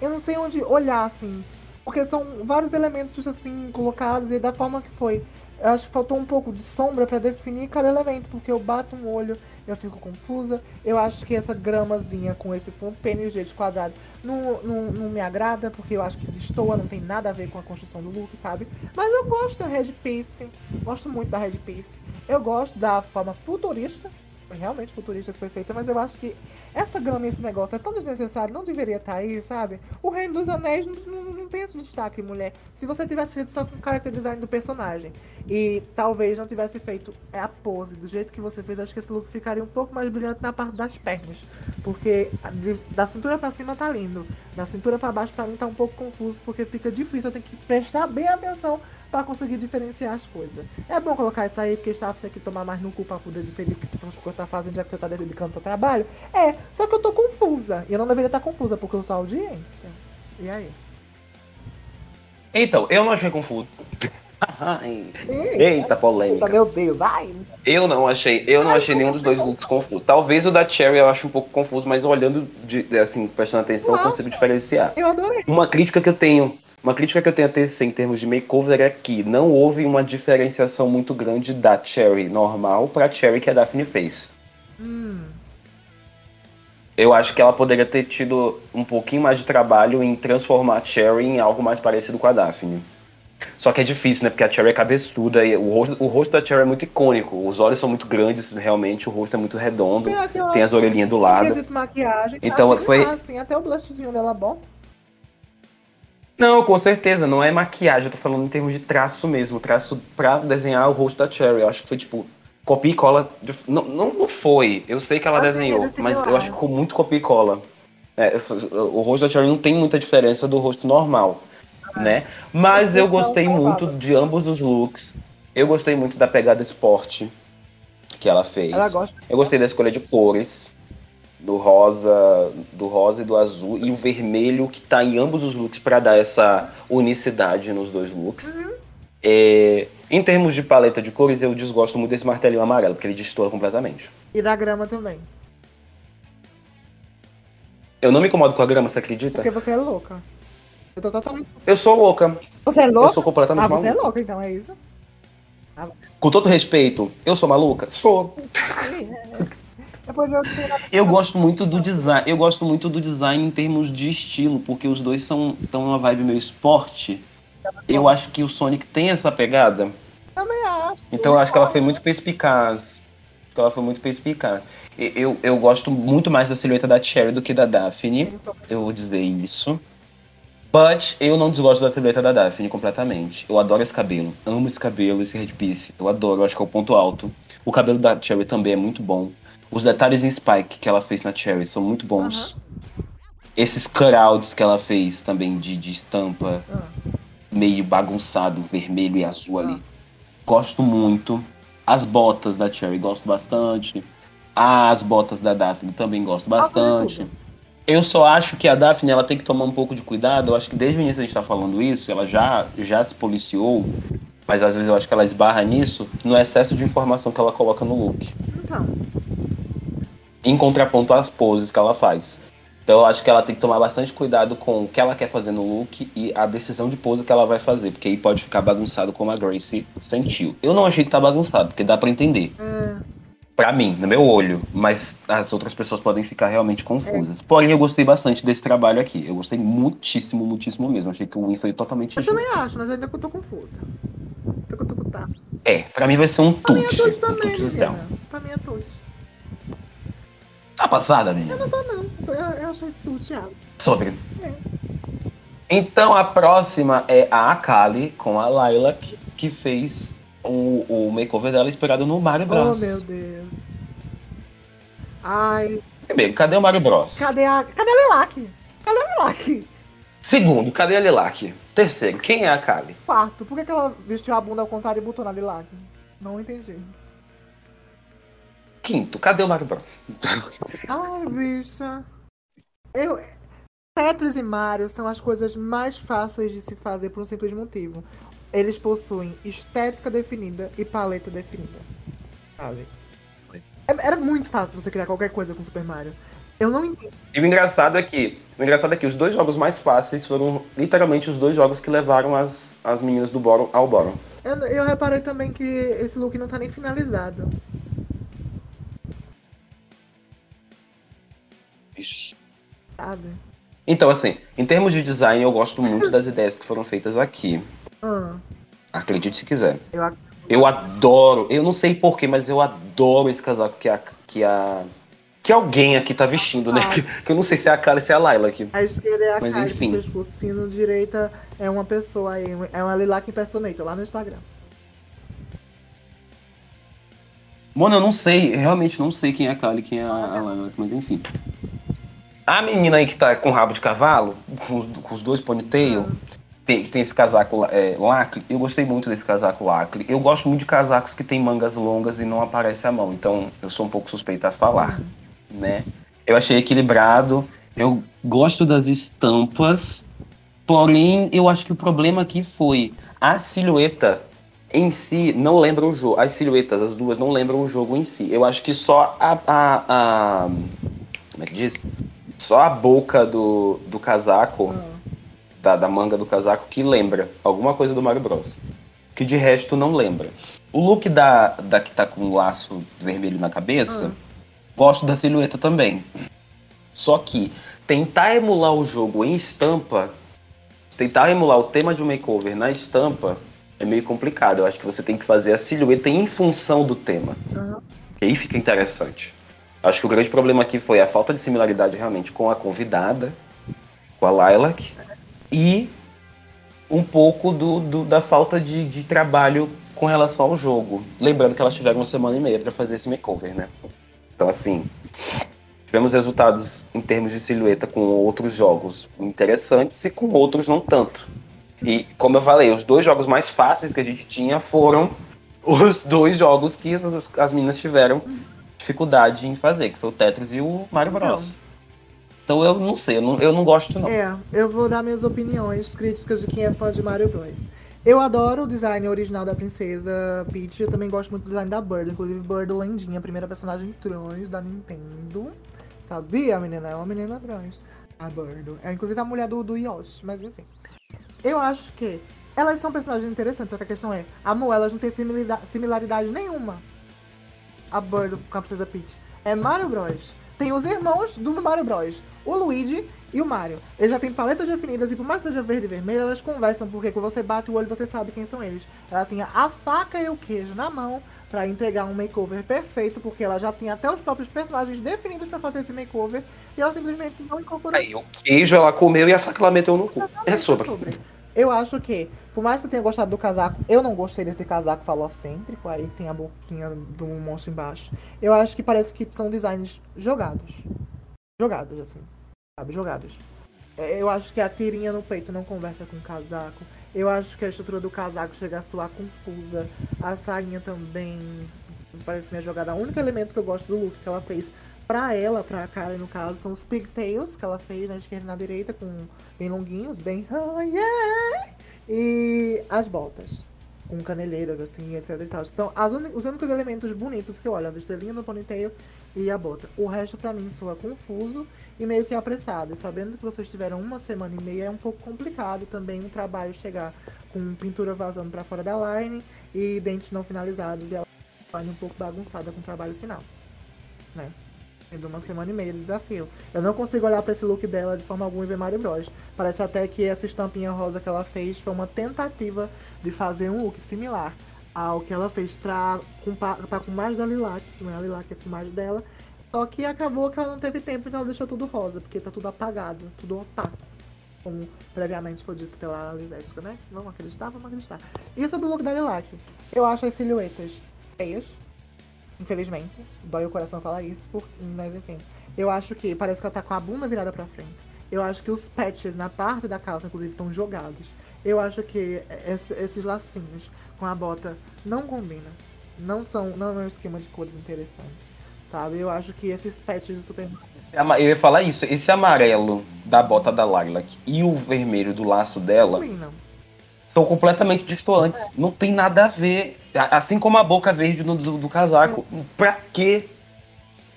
Eu não sei onde olhar, assim. Porque são vários elementos, assim, colocados e da forma que foi. Eu acho que faltou um pouco de sombra pra definir cada elemento, porque eu bato um olho, eu fico confusa. Eu acho que essa gramazinha com esse fundo PNG de quadrado não, não, não me agrada, porque eu acho que destoa, não tem nada a ver com a construção do look, sabe? Mas eu gosto da Red Piece, gosto muito da Red Piece. Eu gosto da forma futurista, realmente futurista que foi feita, mas eu acho que essa grama esse negócio é tão desnecessário, não deveria estar aí, sabe? O Reino dos Anéis não, não, não tem esse destaque, mulher. Se você tivesse feito só com o character design do personagem e talvez não tivesse feito a pose do jeito que você fez, acho que esse look ficaria um pouco mais brilhante na parte das pernas. Porque de- da cintura pra cima tá lindo, da cintura pra baixo pra mim tá um pouco confuso, porque fica difícil, eu tenho que prestar bem atenção pra conseguir diferenciar as coisas. É bom colocar isso aí, porque staff tem que tomar mais no cu pra poder diferir o que tá fazendo, já que você tá dedicando ao seu trabalho. É, só que eu tô confusa. E eu não deveria estar confusa, porque eu sou audiência. E aí? Então, eu não achei confuso. Ai, Eita, Eita, polêmica. meu Deus, ai. Eu não achei, eu não achei nenhum dos dois looks confuso. Talvez o da Cherry eu acho um pouco confuso, mas olhando, de, assim, prestando atenção, eu Nossa. consigo diferenciar. Eu adorei. Uma crítica que eu tenho, uma crítica que eu tenho a TCC em termos de makeover é que não houve uma diferenciação muito grande da Cherry normal pra Cherry que a Daphne fez. Hum. Eu acho que ela poderia ter tido um pouquinho mais de trabalho em transformar a Cherry em algo mais parecido com a Daphne. Só que é difícil, né? Porque a Cherry é cabeçuda e o rosto, o rosto da Cherry é muito icônico. Os olhos são muito grandes, realmente, o rosto é muito redondo. Tem as orelhinhas do lado. quesito maquiagem, Então, assim, foi- assim, até o blushzinho dela bom. Não, com certeza, não é maquiagem, eu tô falando em termos de traço mesmo, traço pra desenhar o rosto da Cherry. Eu acho que foi tipo, copia e cola. de- Não, não, não foi. Eu sei que ela Achei desenhou, ele mas eu acho que ficou muito copia e cola. É, o rosto da Cherry não tem muita diferença do rosto normal, né? Mas eu gostei muito de ambos os looks. Eu gostei muito da pegada esporte que ela fez. Ela gosta. Eu gostei da escolha de cores, do rosa, do rosa e do azul e o vermelho que tá em ambos os looks pra dar essa unicidade nos dois looks. Uhum. É, em termos de paleta de cores, eu desgosto muito desse martelinho amarelo, porque ele destoa completamente. E da grama também. Eu não me incomodo com a grama, você acredita? Porque você é louca. Eu tô totalmente. Eu sou louca. Você é Eu louca? sou completamente Ah, você é maluca. louca, então, é isso? Com todo respeito, eu sou maluca? Sou. Depois eu Eu gosto muito do design. Eu gosto muito do design em termos de estilo, porque os dois são tão uma vibe meio esporte. Eu acho que o Sonic tem essa pegada. também acho. Então eu acho que ela foi muito perspicaz. Acho que ela foi muito perspicaz. Eu, eu gosto muito mais da silhueta da Cherry do que da Daphne. Eu vou dizer isso. But eu não desgosto da silhueta da Daphne completamente. Eu adoro esse cabelo. Amo esse cabelo, esse headpiece. Eu adoro, acho que é o ponto alto. O cabelo da Cherry também é muito bom. Os detalhes em Spike que ela fez na Cherry são muito bons. Esses cutouts que ela fez também de, de estampa. Ah. meio bagunçado, vermelho e azul ali. Gosto muito. As botas da Cherry gosto bastante. As botas da Daphne também gosto bastante. Eu só acho que a Daphne ela tem que tomar um pouco de cuidado. Eu acho que desde o início a gente tá falando isso, ela já, já se policiou, mas às vezes eu acho que ela esbarra nisso no excesso de informação que ela coloca no look. Então, Em contraponto às poses que ela faz. Então eu acho que ela tem que tomar bastante cuidado com o que ela quer fazer no look e a decisão de pose que ela vai fazer, porque aí pode ficar bagunçado como a Grace sentiu. Eu não achei que tá bagunçado, porque dá pra entender. é, Pra mim, no meu olho, mas as outras pessoas podem ficar realmente confusas. Porém, eu gostei bastante desse trabalho aqui. Eu gostei muitíssimo, muitíssimo mesmo. Achei que o win foi totalmente eu justo. também acho, mas ainda que eu tô confusa. Tô, tô, tô, tá. É, pra mim vai ser um Pra mim é Um também. Pra mim é tudo. Tá passada, menina? Eu não tô, não. Eu, eu achei tudo, Thiago. Sobre. É. Então a próxima é a Akali com a Lilac, que fez o, o makeover dela inspirado no Mario Bros. Oh, meu Deus. Ai, Primeiro, cadê o Mario Bros? cadê a. Cadê a Lilac? Cadê a Lilac? Segundo, cadê a Lilac? Terceiro, quem é a Akali? Quarto, por que, que ela vestiu a bunda ao contrário e botou na Lilac? Não entendi. Quinto, cadê o Mario Bros? Ai, bicha. Eu. Tetris e Mario são as coisas mais fáceis de se fazer por um simples motivo. Eles possuem estética definida e paleta definida. Sabe? É- Era muito fácil você criar qualquer coisa com Super Mario. Eu não entendo. E o engraçado é que, o engraçado é que os dois jogos mais fáceis foram literalmente os dois jogos que levaram as, as meninas do Boron ao Boron. Eu, eu reparei também que esse look não tá nem finalizado. Sabe? Então, assim, em termos de design, eu gosto muito das ideias que foram feitas aqui. Ah, Acredite se quiser. eu ac- Eu adoro, eu não sei porquê, mas eu adoro esse casaco que a. Que, a, que alguém aqui tá vestindo, né? Ah. Que, que eu não sei se é a cara ou se é a Laila aqui. A esquerda é a Mas cara enfim. com o pescoço fino, direita é uma pessoa aí, é uma Lilac Impersonator lá no Instagram. Mano, eu não sei, realmente não sei quem é a Kali e quem é a, a Laila, mas enfim. A menina aí que tá com rabo de cavalo, com, com os dois ponytail, tem, tem esse casaco é, lacre, eu gostei muito desse casaco lacre. Eu gosto muito de casacos que tem mangas longas e não aparece a mão, então eu sou um pouco suspeita a falar, né? Eu achei equilibrado, eu gosto das estampas, porém eu acho que o problema aqui foi a silhueta em si não lembra o jogo. As silhuetas, as duas, não lembram o jogo em si. Eu acho que só a. a, a- como é que diz? Só a boca do, do casaco, Ah, da, da manga do casaco, que lembra alguma coisa do Mario Bros. Que de resto não lembra. O look da, da que tá com um laço vermelho na cabeça, gosto da silhueta também. Só que tentar emular o jogo em estampa, tentar emular o tema de um makeover na estampa, é meio complicado. Eu acho que você tem que fazer a silhueta em função do tema. Aham. Que aí fica interessante. Acho que o grande problema aqui foi a falta de similaridade realmente com a convidada, com a Lilac, e um pouco do, do- da falta de, de trabalho com relação ao jogo. Lembrando que elas tiveram uma semana e meia para fazer esse makeover, né? Então, assim, tivemos resultados em termos de silhueta com outros jogos interessantes e com outros não tanto. E, como eu falei, os dois jogos mais fáceis que a gente tinha foram os dois jogos que as, as meninas tiveram dificuldade em fazer, que foi o Tetris e o Mario Bros. Então eu não sei, eu não, eu não gosto não. É, eu vou dar minhas opiniões críticas de quem é fã de Mario Bros. Eu adoro o design original da princesa Peach, eu também gosto muito do design da Bird, inclusive Bird lendinha, a primeira personagem trans da Nintendo. Sabia, menina? É uma menina trans. A Bird. É inclusive a mulher do, do Yoshi, mas enfim. Eu acho que elas são personagens interessantes, só que a questão é, amor, elas não têm similaridade nenhuma. A Bird com a princesa Peach. É Mario Bros. Tem os irmãos do Mario Bros. O Luigi e o Mario. Eles já têm paletas definidas e por mais que seja verde e vermelho, elas conversam, porque quando você bate o olho você sabe quem são eles. Ela tinha a faca e o queijo na mão pra entregar um makeover perfeito, porque ela já tinha até os próprios personagens definidos pra fazer esse makeover e ela simplesmente não incorporou. Aí o queijo ela comeu e a faca ela meteu no cu. É sobre. Eu acho que, por mais que eu tenha gostado do casaco, eu não gostei desse casaco falocêntrico, aí tem a boquinha do monstro embaixo. Eu acho que parece que são designs jogados. Jogados, assim. Sabe, jogados. É, Eu acho que a tirinha no peito não conversa com o casaco. Eu acho que a estrutura do casaco chega a soar confusa. A sainha também parece minha jogada. O único elemento que eu gosto do look que ela fez pra ela, pra Karen no caso, são os pigtails que ela fez na esquerda e na direita, com bem longuinhos, bem. Oh, yeah! E as botas. Com caneleiras, assim, etc e tal. São os únicos elementos bonitos que eu olho, as estrelinhas no ponytail e a bota. O resto pra mim soa confuso e meio que apressado. E sabendo que vocês tiveram uma semana e meia, é um pouco complicado também o trabalho chegar com pintura vazando pra fora da line e dentes não finalizados e ela line um pouco bagunçada com o trabalho final. Né? Tendo uma semana e meia de desafio. Eu não consigo olhar pra esse look dela de forma alguma e ver Mario Bros. Parece até que essa estampinha rosa que ela fez foi uma tentativa de fazer um look similar ao que ela fez pra, com, pra com mais da Lilac, que é a Lilac, é com mais dela. Só que acabou que ela não teve tempo, então ela deixou tudo rosa, porque tá tudo apagado, tudo opaco. Como previamente foi dito pela Liséstica, né? Vamos acreditar, vamos acreditar. E sobre o look da Lilac? Eu acho as silhuetas feias, infelizmente. Dói o coração falar isso, por- mas enfim. Eu acho que parece que ela tá com a bunda virada pra frente. Eu acho que os patches na parte da calça, inclusive, estão jogados. Eu acho que esse- esses lacinhos com a bota não combinam. Não são, não é um esquema de cores interessante. Sabe? Eu acho que esses patches do Superman. Eu ia falar isso, esse amarelo da bota da Lilac e o vermelho do laço dela combinam. são completamente distantes. Não tem nada a ver. Assim como a boca verde do, do- do casaco. Pra quê?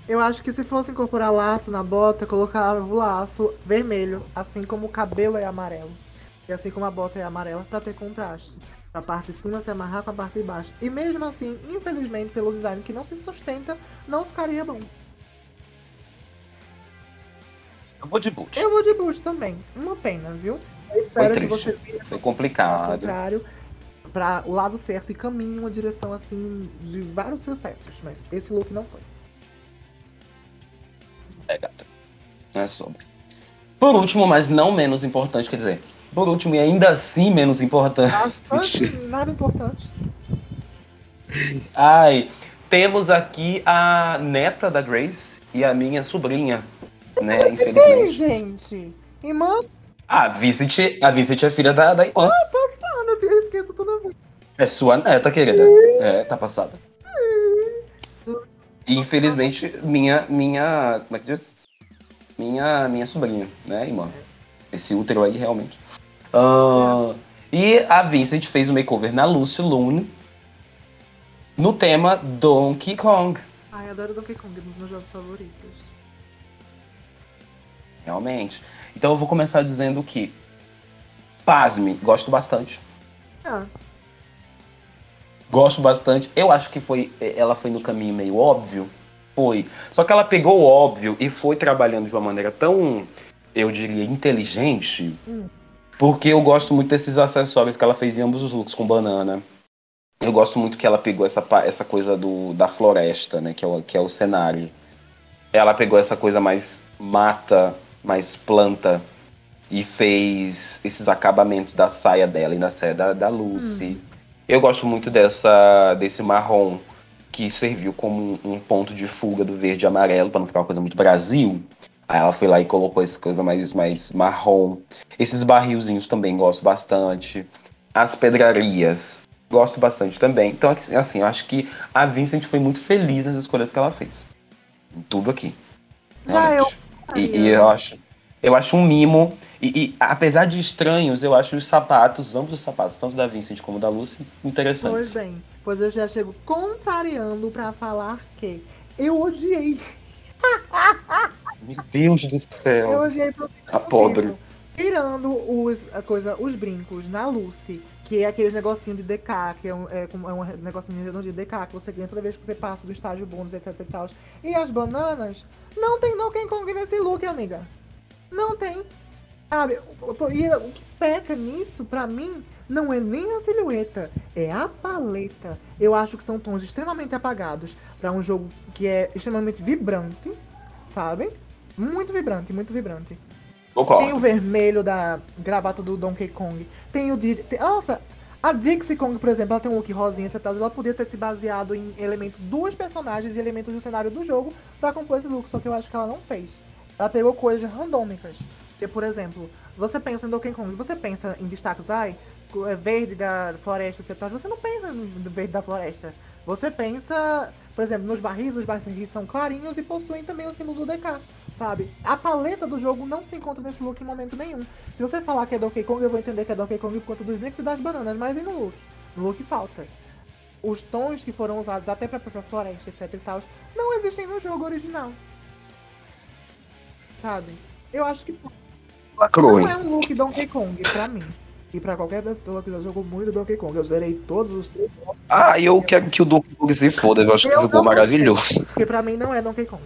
Eu acho que se fosse incorporar laço na bota, colocava o laço vermelho, assim como o cabelo é amarelo. E assim como a bota é amarela, pra ter contraste. Pra parte de cima se amarrar com a parte de baixo. E mesmo assim, infelizmente, pelo design que não se sustenta, não ficaria bom. Eu vou de boot. Eu vou de bush também. Uma pena, viu? Eu Foi espero que triste. você vire Foi ao complicado. contrário para o lado certo e caminhe em uma direção assim de vários sucessos. Mas esse look não foi. É, gata. Não é sobre. Por último, mas não menos importante, quer dizer, por último e ainda assim menos importante. Bastante, nada importante. Ai, temos aqui a neta da Grace e a minha sobrinha, né? Ei, Infelizmente. gente! Irmã A Vincent, a Vincent é filha da, da irmã. toda vez. É sua neta, querida. É, tá passada. E infelizmente, minha, minha, como é que diz? Minha, minha sobrinha, né, irmã? Esse útero aí, realmente. Ah, e a Vincent fez o makeover na Lucy Lune no tema Donkey Kong. Ai, adoro Donkey Kong, um dos meus jogos favoritos. Realmente. Então eu vou começar dizendo que, pasme, gosto bastante. Ah, Gosto bastante. Eu acho que foi. Ela foi no caminho meio óbvio. Foi. Só que ela pegou o óbvio e foi trabalhando de uma maneira tão, eu diria, inteligente. Hum. Porque eu gosto muito desses acessórios que ela fez em ambos os looks com banana. Eu gosto muito que ela pegou essa, essa coisa do, da floresta, né? Que é, o, que é o cenário. Ela pegou essa coisa mais mata, mais planta. E fez esses acabamentos da saia dela e da saia da, da Lucy. Eu gosto muito dessa, desse marrom que serviu como um, ponto de fuga do verde e amarelo, para não ficar uma coisa muito Brasil. Aí ela foi lá e colocou essa coisa mais, mais marrom. Esses barrilzinhos também gosto bastante. As pedrarias, gosto bastante também. Então, assim, assim, eu acho que a Vincent foi muito feliz nas escolhas que ela fez. Tudo aqui. Já realmente. E, e eu acho, eu acho um mimo. E, e, apesar de estranhos, eu acho os sapatos, ambos os sapatos, tanto da Vincent como da Lucy, Pois interessantes. bem, pois eu já chego contrariando pra falar que eu odiei. Meu Deus do Eu céu. odiei pro A pobre. Tirando os, a coisa, os brincos na Lucy, que é aqueles negocinho de DK, que é um, é, é um negocinho de DK que você ganha toda vez que você passa do estágio bônus, etc e tal. E as bananas, não tem Donkey Kong nesse look, amiga. Não tem. Sabe? E o que peca nisso, pra mim, não é nem a silhueta, é a paleta. Eu acho que são tons extremamente apagados pra um jogo que é extremamente vibrante, sabe? Muito vibrante, muito vibrante. Tem o Concordo. vermelho da gravata do Donkey Kong. Tem o. Tem- nossa, a Dixie Kong, por exemplo, ela tem um look rosinha, etc. Ela podia ter se baseado em elementos dos personagens e elementos do cenário do jogo pra compor esse look, só que eu acho que ela não fez. Ela pegou coisas randômicas. Porque, por exemplo, você pensa em Donkey Kong, você pensa em destaques, ai, é verde da floresta. Você não pensa no verde da floresta. Você pensa, por exemplo, nos barris, os barris são clarinhos e possuem também o símbolo do DK, sabe? A paleta do jogo não se encontra nesse look em momento nenhum. Se você falar que é Donkey Kong, eu vou entender que é Donkey Kong por conta dos brincos e das bananas, mas e no look? No look falta. Os tons que foram usados até pra própria floresta, etc e tal, não existem no jogo original. Sabe? Eu acho que Lacrou, não é um look Donkey Kong pra mim. E pra qualquer pessoa que já jogou muito Donkey Kong. Eu zerei todos os três Ah, eu quero que o Donkey Kong se foda. Eu acho que Eu ficou não maravilhoso. porque pra mim não é Donkey Kong.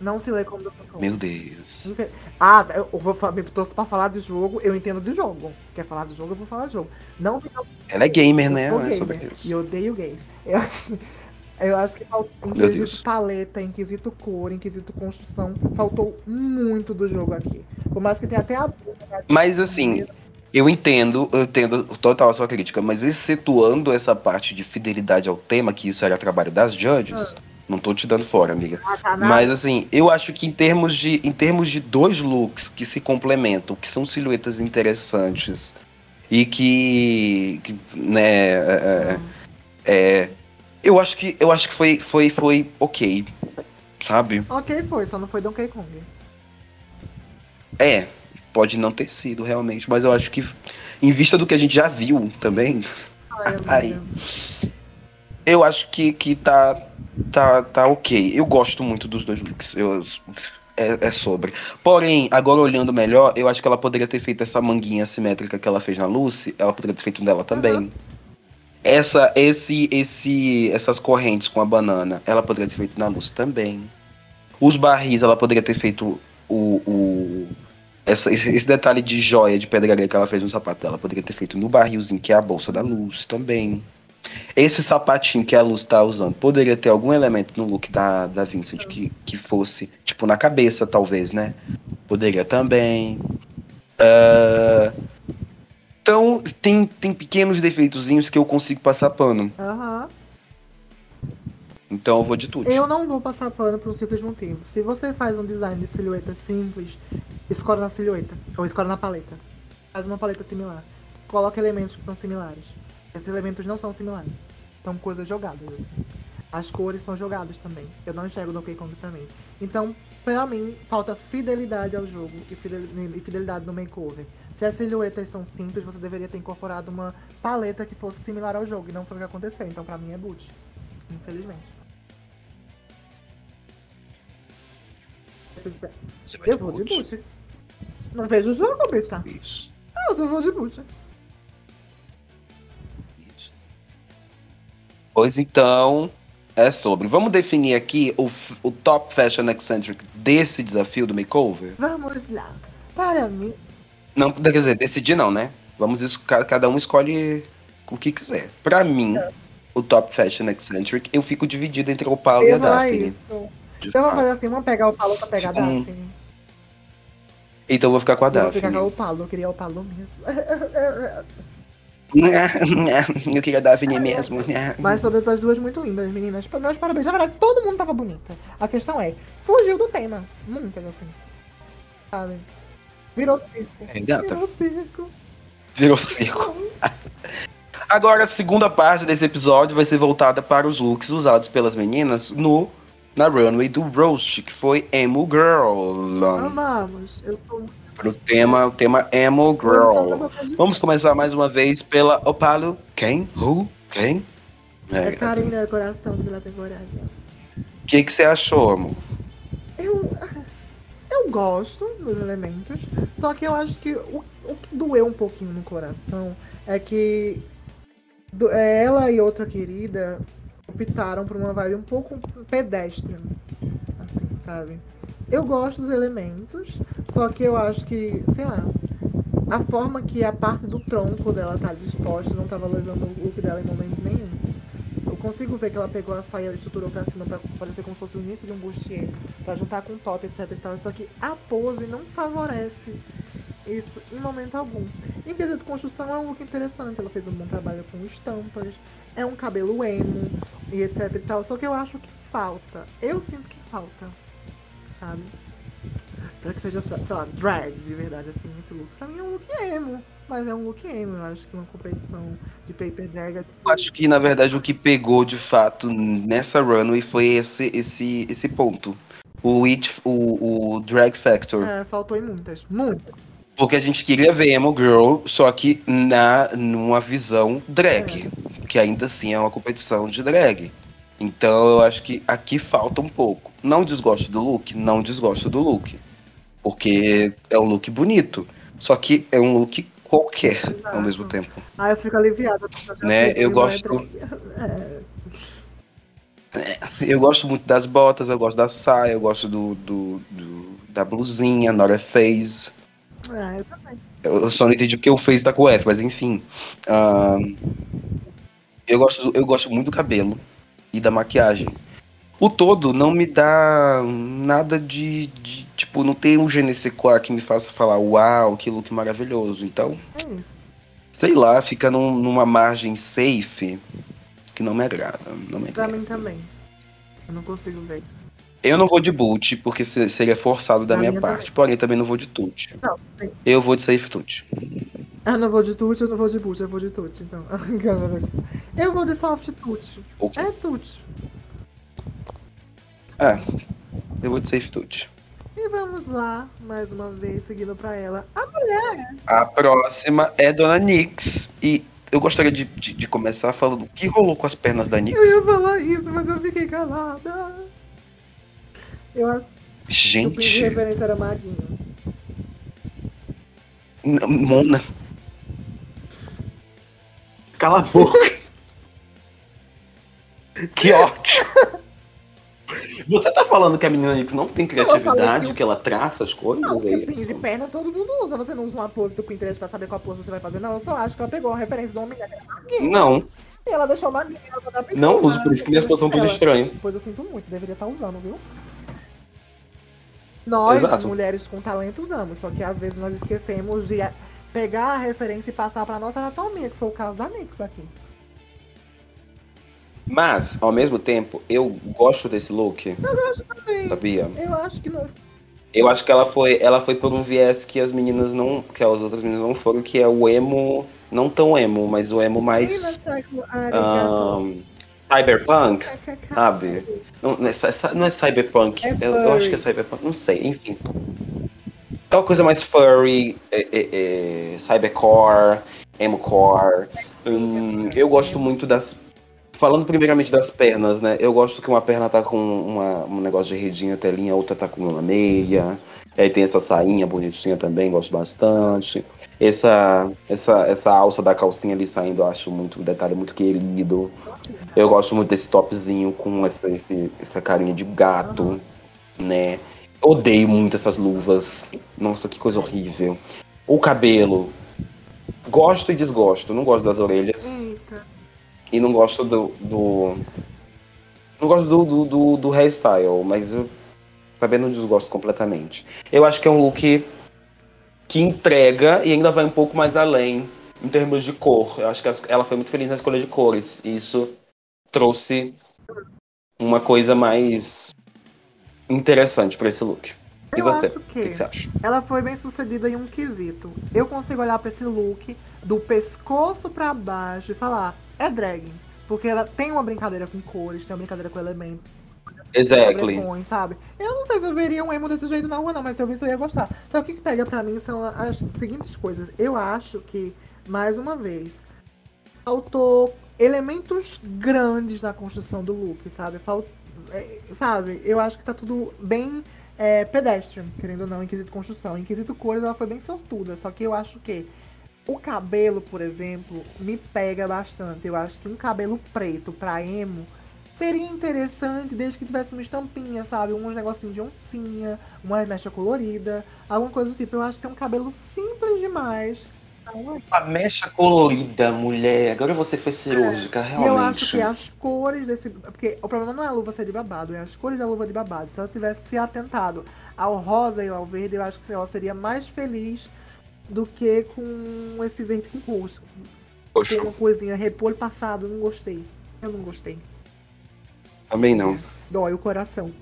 Não se lê como Donkey Kong. Meu Deus. Ah, eu vou me torço pra falar de jogo, eu entendo de jogo. Quer falar de jogo, eu vou falar de jogo. Não Ela é gamer, eu né? sou É sobre isso. E eu odeio games. Eu eu acho que faltou Deus. paleta, em quesito cor, em quesito construção, faltou muito do jogo aqui. Por mais que tenha até a. Mas assim, eu entendo, eu entendo total a sua crítica, mas excetuando essa parte de fidelidade ao tema, que isso era trabalho das judges, não tô te dando fora, amiga. Ah, tá, na- Mas assim, eu acho que em termos de em termos de dois looks que se complementam, que são silhuetas interessantes e que, que, né, é, é, eu acho que eu acho que foi foi foi ok, sabe? Ok, foi, só não foi Donkey Kong. É, pode não ter sido realmente, mas eu acho que em vista do que a gente já viu também, Ai, Aí. amiga. eu acho que, que tá, tá, tá ok. Eu gosto muito dos dois looks. Eu, é, é sobre. Porém, agora olhando melhor, eu acho que ela poderia ter feito essa manguinha assimétrica que ela fez na Lucy, ela poderia ter feito nela também. Essa, esse, esse, essas correntes com a banana, ela poderia ter feito na Lucy também. Os barris, ela poderia ter feito o, o essa- esse, detalhe de joia de pedraria que ela fez no sapato dela, poderia ter feito no barrilzinho que é a bolsa da Lucy também. Esse sapatinho que a Luz tá usando, poderia ter algum elemento no look da, da Vincent que, que fosse, tipo, na cabeça, talvez, né? Poderia também. Ah, então, tem, tem pequenos defeitozinhos que eu consigo passar pano. Aham. Então eu vou de tudo. Eu não vou passar pano por um simples motivo. Se você faz um design de silhueta simples, escolhe na silhueta. Ou escolhe na paleta. Faz uma paleta similar. Coloca elementos que são similares. Esses elementos não são similares. São coisas jogadas, assim. As cores são jogadas também. Eu não enxergo Donkey Kong pra mim. Então, pra mim, falta fidelidade ao jogo e fidel- fidelidade no makeover. Se as silhuetas são simples, você deveria ter incorporado uma paleta que fosse similar ao jogo. E não foi o que aconteceu. Então, pra mim, é boot. Infelizmente. Eu vou de boot. Não vejo o jogo, bicha. Isso, Ah, eu vou de boot. Pois então, é sobre. Vamos definir aqui o, o top fashion eccentric desse desafio do makeover? Vamos lá. Para mim, Não, quer dizer, decidir não, né? Vamos ca- cada um escolhe o que quiser. Pra mim, o top fashion eccentric, eu fico dividido entre o Paulo e a eu vou falar Daphne. isso. de Eu vou fato. fazer assim, vamos pegar o Paulo pra pegar a um- Daphne. Então eu vou ficar com a Eu vou ficar Daphne. com o Paulo, eu queria o Paulo mesmo. eu queria a Daphne mesmo. Mas todas as duas muito lindas, meninas. Meus parabéns. Na verdade, todo mundo tava bonita. A questão é, fugiu do tema. Muitas, assim. Sabe? Virou circo. É, gata. Virou circo. Virou circo. Agora, a segunda parte desse episódio vai ser voltada para os looks usados pelas meninas no na runway do Roast, que foi Emo Girl. Amamos. Eu tô Pro tema, o tema Emo Girl. Vamos começar mais uma vez pela Opalo. Quem? Who? Quem? É É, Karina, coração pela temporada. o que, que você achou, amor? Eu, eu gosto dos elementos, só que eu acho que o, o que doeu um pouquinho no coração é que do- é, ela e outra querida optaram por uma vibe um pouco pedestre, assim, sabe? Eu gosto dos elementos, só que eu acho que, sei lá, a forma que a parte do tronco dela tá disposta não tá valorizando o look dela em momento nenhum. Eu consigo ver que ela pegou a saia e estruturou pra cima pra parecer como se fosse o início de um bustier, pra juntar com o top, etc e tal. Só que a pose não favorece isso em momento algum. Em quesito de construção é um look interessante, ela fez um bom trabalho com estampas, é um cabelo emo e etc e tal. Só que eu acho que falta. Eu sinto que falta, sabe? pra que seja, sei lá, drag de verdade, assim, esse look. Pra mim é um look emo, mas é um look emo. Eu acho que uma competição de paper drag é Eu acho que, na verdade, o que pegou de fato nessa runway foi esse, esse, esse ponto. O, it, o, o Drag Factor. É, faltou em muitas. Muitas. Porque a gente queria ver Emo Girl, só que na, numa visão drag. Que ainda assim é uma competição de drag. Então eu acho que aqui falta um pouco. Não desgosto do look? Não desgosto do look. Porque é um look bonito. Só que é um look qualquer ao mesmo tempo. Ah, eu fico aliviada. Né, eu é gosto- drag. É, Eu gosto muito das botas, eu gosto da saia, eu gosto do, do- do- da blusinha, Nora Face. é, eu também. Eu só não entendi porque o Face tá com F, mas enfim. Ahn, eu, gosto, eu gosto muito do cabelo e da maquiagem. O todo não me dá nada de, de- Tipo, não tem um je ne sais quoi que me faça falar, uau, que look maravilhoso. Então, isso. sei lá, fica num- numa margem safe que não me agrada. Não me Pra agrada. mim também. Eu não consigo ver. Eu não vou de boot, porque se- seria forçado da Pra minha parte. Porém, também não vou de. Não, sim. Eu vou de safe tute. Eu não vou de tute, eu não vou de boot, eu vou de tute, então. eu vou de soft tute. O quê? É tute. É, eu vou de safe tute. E vamos lá, mais uma vez, seguindo pra ela. A mulher. A próxima é Dona Nix. E eu gostaria de, de, de começar falando o que rolou com as pernas da Nix. Eu ia falar isso, mas eu fiquei calada. Eu acho que o pin de Gente, referência era Maguinho. Mona. Cala a boca. que ótimo. Você tá falando que a menina Nix não tem criatividade, que- que ela traça as coisas? Não, é isso? de perna todo mundo usa. Você não usa uma pose do Pinterest pra saber qual pose você vai fazer. Não, eu só acho que ela pegou a referência do homem. Não, E ela deixou Maguinho. Ela tá não uso, por isso que minhas poses são tudo estranho. Pois eu sinto muito, deveria estar usando, viu? Nós, Exato. mulheres com talento, usamos, só que às vezes nós esquecemos de pegar a referência e passar pra nossa anatomia, que foi o caso da Nix aqui. Mas, ao mesmo tempo, eu gosto desse look, Também. sabia? Eu acho que não. Eu acho que ela foi, ela foi por um viés que as meninas não, que as outras meninas não foram, que é o emo, não tão emo, mas o emo mais ahn, cyberpunk, sabe? Não, não é, não é cyberpunk, É eu, eu acho que é cyberpunk, não sei, enfim. Aquela coisa mais furry, é, é, é, cybercore, emocore. Hum, eu gosto muito das. Falando primeiramente das pernas, né? Eu gosto que uma perna tá com uma, um negócio de redinha telinha, outra tá com uma meia. Aí tem essa sainha bonitinha também, gosto bastante. Essa, essa, essa alça da calcinha ali saindo, eu acho muito um detalhe muito querido. Eu gosto muito desse topzinho com essa, esse, essa carinha de gato, né? Odeio muito essas luvas. Nossa, que coisa horrível. O cabelo. Gosto e desgosto. Não gosto das orelhas. E não gosto do. do- não gosto do, do, do, do hairstyle, mas eu também não desgosto completamente. Eu acho que é um look que entrega e ainda vai um pouco mais além em termos de cor. Eu acho que ela foi muito feliz na escolha de cores. E isso trouxe uma coisa mais interessante para esse look. E Eu você? acho O que que, que você acha? ela foi bem sucedida em um quesito. Eu consigo olhar pra esse look do pescoço pra baixo e falar, é drag. Porque ela tem uma brincadeira com cores, tem uma brincadeira com elementos. Exactly. sobrepõe, sabe? Eu não sei se eu veria um emo desse jeito na rua, não, mas se eu visse eu ia gostar. Então o que, que pega pra mim são as seguintes coisas. Eu acho que, mais uma vez, faltou elementos grandes na construção do look, sabe? Falt... é, sabe? Eu acho que tá tudo bem é, pedestrian, querendo ou não, em quesito construção. Em quesito cores, ela foi bem sortuda. Só que eu acho que o cabelo, por exemplo, me pega bastante. Eu acho que um cabelo preto pra emo seria interessante desde que tivesse uma estampinha, sabe? Um negocinho de oncinha, uma mecha colorida, alguma coisa do tipo. Eu acho que é um cabelo simples demais. A mecha colorida, mulher. Agora você foi cirúrgica, E realmente. eu acho que as cores desse. Porque o problema não é a luva ser de babado, é as cores da luva de babado. Se ela tivesse se atentado ao rosa e ao verde, eu acho que ela seria mais feliz do que com esse verde com roxo. Tem uma coisinha, repolho passado, não gostei. Eu não gostei. também não. Dói o coração.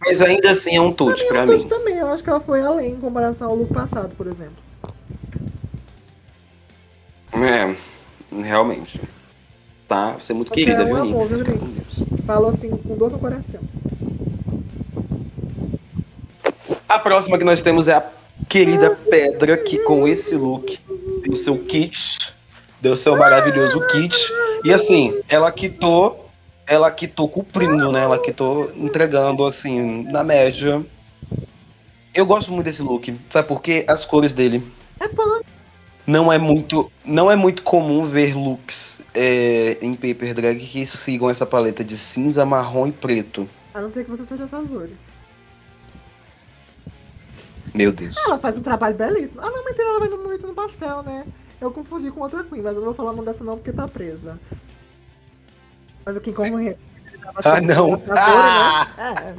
Mas ainda assim é um tute pra Mas mim. também, eu acho que ela foi além em comparação ao look passado, por exemplo. É, realmente. Tá, você é muito Você querida, é um viu, amor, Nix? Nix? Falo assim, com dor no coração. A próxima que nós temos é a querida Pedra, que com esse look deu seu kit, deu seu maravilhoso kit. E assim, ela quitou, ela quitou cumprindo, né? Ela quitou entregando, assim, na média. Eu gosto muito desse look, sabe por quê? As cores dele. É punk. Não é muito, não é muito comum ver looks é, em paper drag que sigam essa paleta de cinza, marrom e preto. A não ser que você seja Sazori. Meu Deus. Ela faz um trabalho belíssimo. Ah, não, mentira, ela vai no- muito no pastel, né? Eu confundi com outra Queen, mas eu não vou falar o nome dessa não porque tá presa. Mas o Kim como Ah, não. Ah! É.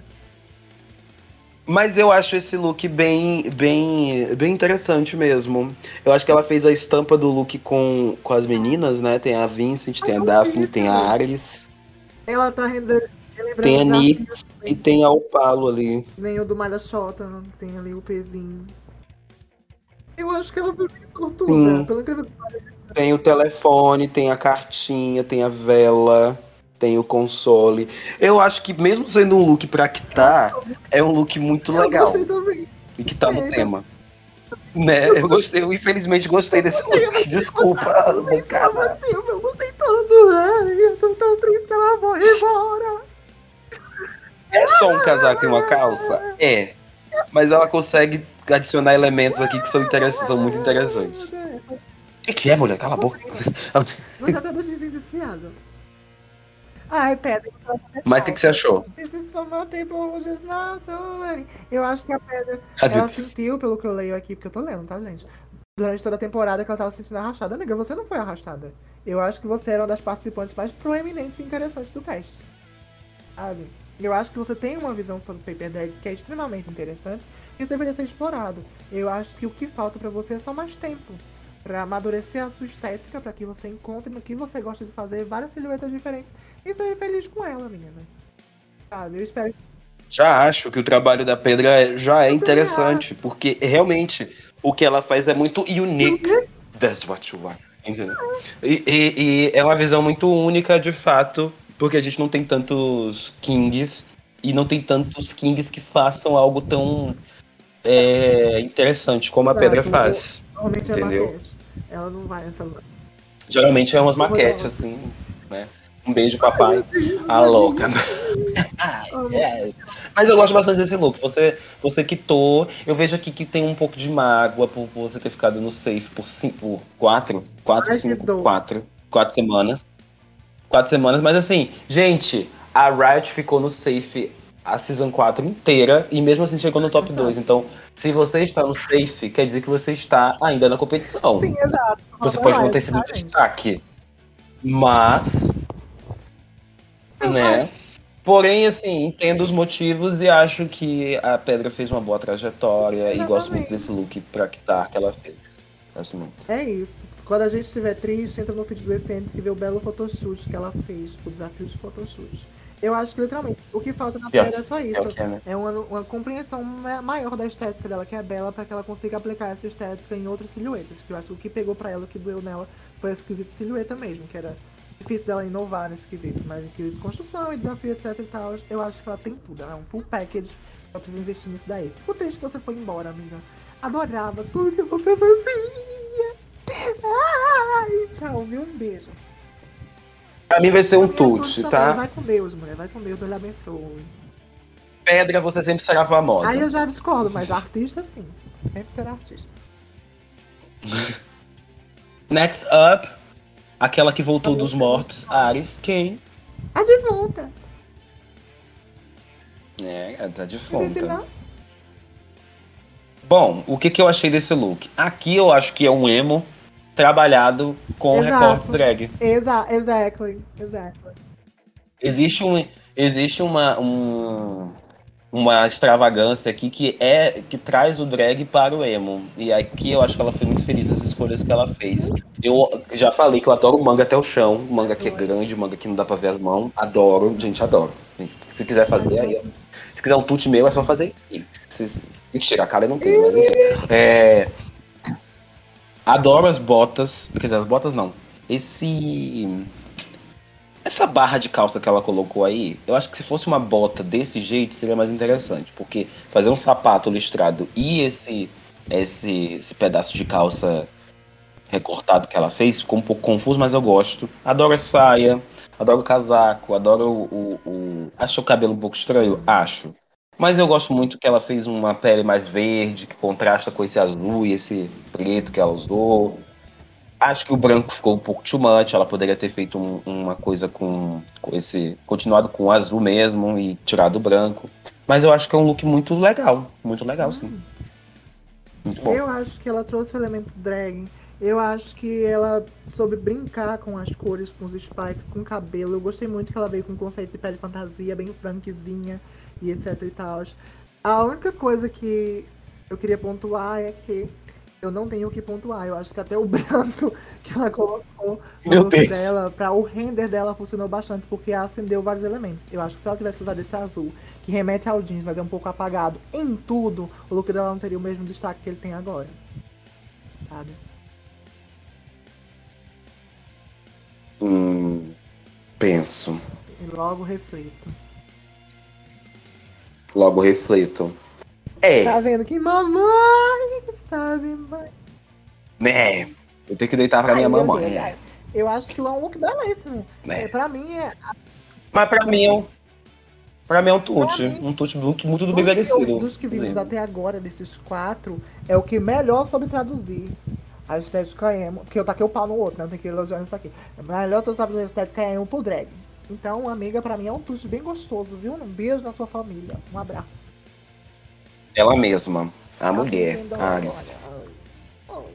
Mas eu acho esse look bem, bem, bem interessante mesmo. Eu acho que ela fez a estampa do look com, com as meninas, né? Tem a Vincent, tem a Daphne, tem a Ares, Ela tá rende- relembrando tem a Nix e tem a Opalo ali. Nem o do Malha Xota, tem ali o pezinho. Eu acho que ela foi bem sortuda. Sim. Pelo incrível que pareça. Tem o telefone, tem a cartinha, tem a vela, tem o console. Eu acho que mesmo sendo um look pra quitar, é um look muito Eu legal. gostei também. E que tá no É, tema. Né? Eu gostei, eu infelizmente gostei desse look. Desculpa, Eu gostei, eu gostei tanto. Ai, eu tô tão triste que ela foi embora. É só um casaco e uma calça? É. Mas ela consegue adicionar elementos aqui que são, interessantes, são muito interessantes. O que, que é, mulher? Cala a boca. Você até do desenho desfiado. Ai, Pedra. Mas o que, que você achou? Eu acho que a Pedra, ela sentiu, pelo que eu leio aqui, porque eu tô lendo, tá, gente? Durante toda a temporada que ela tava se sentindo arrastada. Amiga, você não foi arrastada. Eu acho que você era uma das participantes mais proeminentes e interessantes do cast. Sabe? Eu acho que você tem uma visão sobre Paper Drag que é extremamente interessante e isso deveria ser explorado. Eu acho que o que falta pra você é só mais tempo. Pra amadurecer a sua estética, pra que você encontre no que você gosta de fazer várias silhuetas diferentes e seja feliz com ela, menina. Sabe? Eu espero Já acho que o trabalho da Pedra já é interessante, porque realmente o que ela faz é muito unique. That's what you want. Entendeu? E, e- e é uma visão muito única, de fato, porque a gente não tem tantos kings e não tem tantos kings que façam algo tão é, interessante como a. Pedra faz. Normalmente é Entendeu? maquete. Ela não vai nessa. Geralmente é umas maquetes, assim, né? Um beijo, papai. A louca. É. Mas eu gosto bastante desse look. Você, você quitou. Eu vejo aqui que tem um pouco de mágoa por, por você ter ficado no safe por, cinco, por quatro, quatro, Ai, que cinco, dor. quatro, quatro semanas. Quatro semanas, mas assim, gente, a Riot ficou no safe a Season 4 inteira e mesmo assim chegou no top 2. Então, se você está no safe, quer dizer que você está ainda na competição. Sim, exato. Você pode não ter sido tá, destaque. Mas. Né? Porém, assim, entendo os motivos e acho que a Pedra fez uma boa trajetória e gosto muito Exatamente. desse look pra quitar que ela fez. Gosto muito. É isso. Quando a gente estiver triste, entra no feed do Excêntrico e vê o belo photoshoot que ela fez, o desafio de photoshoot. Eu acho que, literalmente, o que falta na pedra é só isso. É o que é, né? É uma, uma compreensão ma- maior da estética dela, que é bela, pra que ela consiga aplicar essa estética em outras silhuetas. Que eu acho que o que pegou pra ela, o que doeu nela, foi esse quesito silhueta mesmo, que era difícil dela inovar nesse quesito. Mas em quesito de construção e desafio, etc e tal, eu acho que ela tem tudo. Ela é um full package, só precisa investir nisso daí. Fico triste que você foi embora, amiga. Adorava tudo que você fazia. Ai, tchau, viu? Um beijo. Pra mim vai ser um tute, tá? Vai com Deus, mulher. Vai com Deus, Deus lhe abençoe. Pedra, você sempre será famosa. Aí eu já discordo, mas artista sim. Sempre será artista. Next up, aquela que voltou dos mortos, Ares, quem? A de volta. É, tá de fonta. Bom, o que, que eu achei desse look? Aqui eu acho que é um emo trabalhado com Exato. recortes drag. Exa exactly. Exactly. Existe, um, existe uma, um- uma extravagância aqui que é que traz o drag para o emo. E aqui eu acho que ela foi muito feliz nas escolhas que ela fez. Eu já falei que eu adoro manga até o chão. Manga que é grande, manga que não dá pra ver as mãos. Adoro, gente, adoro. Se quiser fazer, aí, ó. Se quiser um tute meu, é só fazer isso. Vocês- Mentira, a cara eu não tenho, mas enfim. É, Adoro as botas. Quer dizer, as botas não. Esse. Essa barra de calça que ela colocou aí, eu acho que se fosse uma bota desse jeito seria mais interessante. Porque fazer um sapato listrado e esse, esse, esse pedaço de calça recortado que ela fez ficou um pouco confuso, mas eu gosto. Adoro a saia, adoro o casaco, adoro o. o, o... Acho o cabelo um pouco estranho? Acho. Mas eu gosto muito que ela fez uma pele mais verde, que contrasta com esse azul e esse preto que ela usou. Acho que o branco ficou um pouco too much, ela poderia ter feito um- uma coisa com, com esse. continuado com o azul mesmo e tirado o branco. Mas eu acho que é um look muito legal. Muito legal, sim. Muito. Eu acho que ela trouxe o elemento drag. Eu acho que ela soube brincar com as cores, com os spikes, com o cabelo. Eu gostei muito que ela veio com um conceito de pele fantasia, bem frankzinha e etc e tal. A única coisa que eu queria pontuar é que eu não tenho o que pontuar. Eu acho que até o branco que ela colocou no dela, para o render dela funcionou bastante, porque acendeu vários elementos. Eu acho que se ela tivesse usado esse azul, que remete ao jeans, mas é um pouco apagado em tudo, o look dela não teria o mesmo destaque que ele tem agora. Sabe? Hum, penso. E logo reflito. Logo reflito. É, Tá vendo que mamãe sabe, mãe. né? Eu tenho que deitar pra minha Ai, meu mamãe. Deus, é. Eu acho que é um look belíssimo. Né? É, pra mim, é, Mas pra mim é um. Pra mim é um tute. mim- Um tute muito, muito do bem merecido. dos que vimos até agora, desses quatro, é o que melhor soube traduzir a estética emo. Porque eu taquei o pau no outro, né? Não tem que elogiar isso aqui. É melhor tu sabe a estética emo pro drag. Então, amiga, pra mim é um tute bem gostoso, viu? Um beijo na sua família. Um abraço. Ela mesma. A Tá mulher. Alice. agora?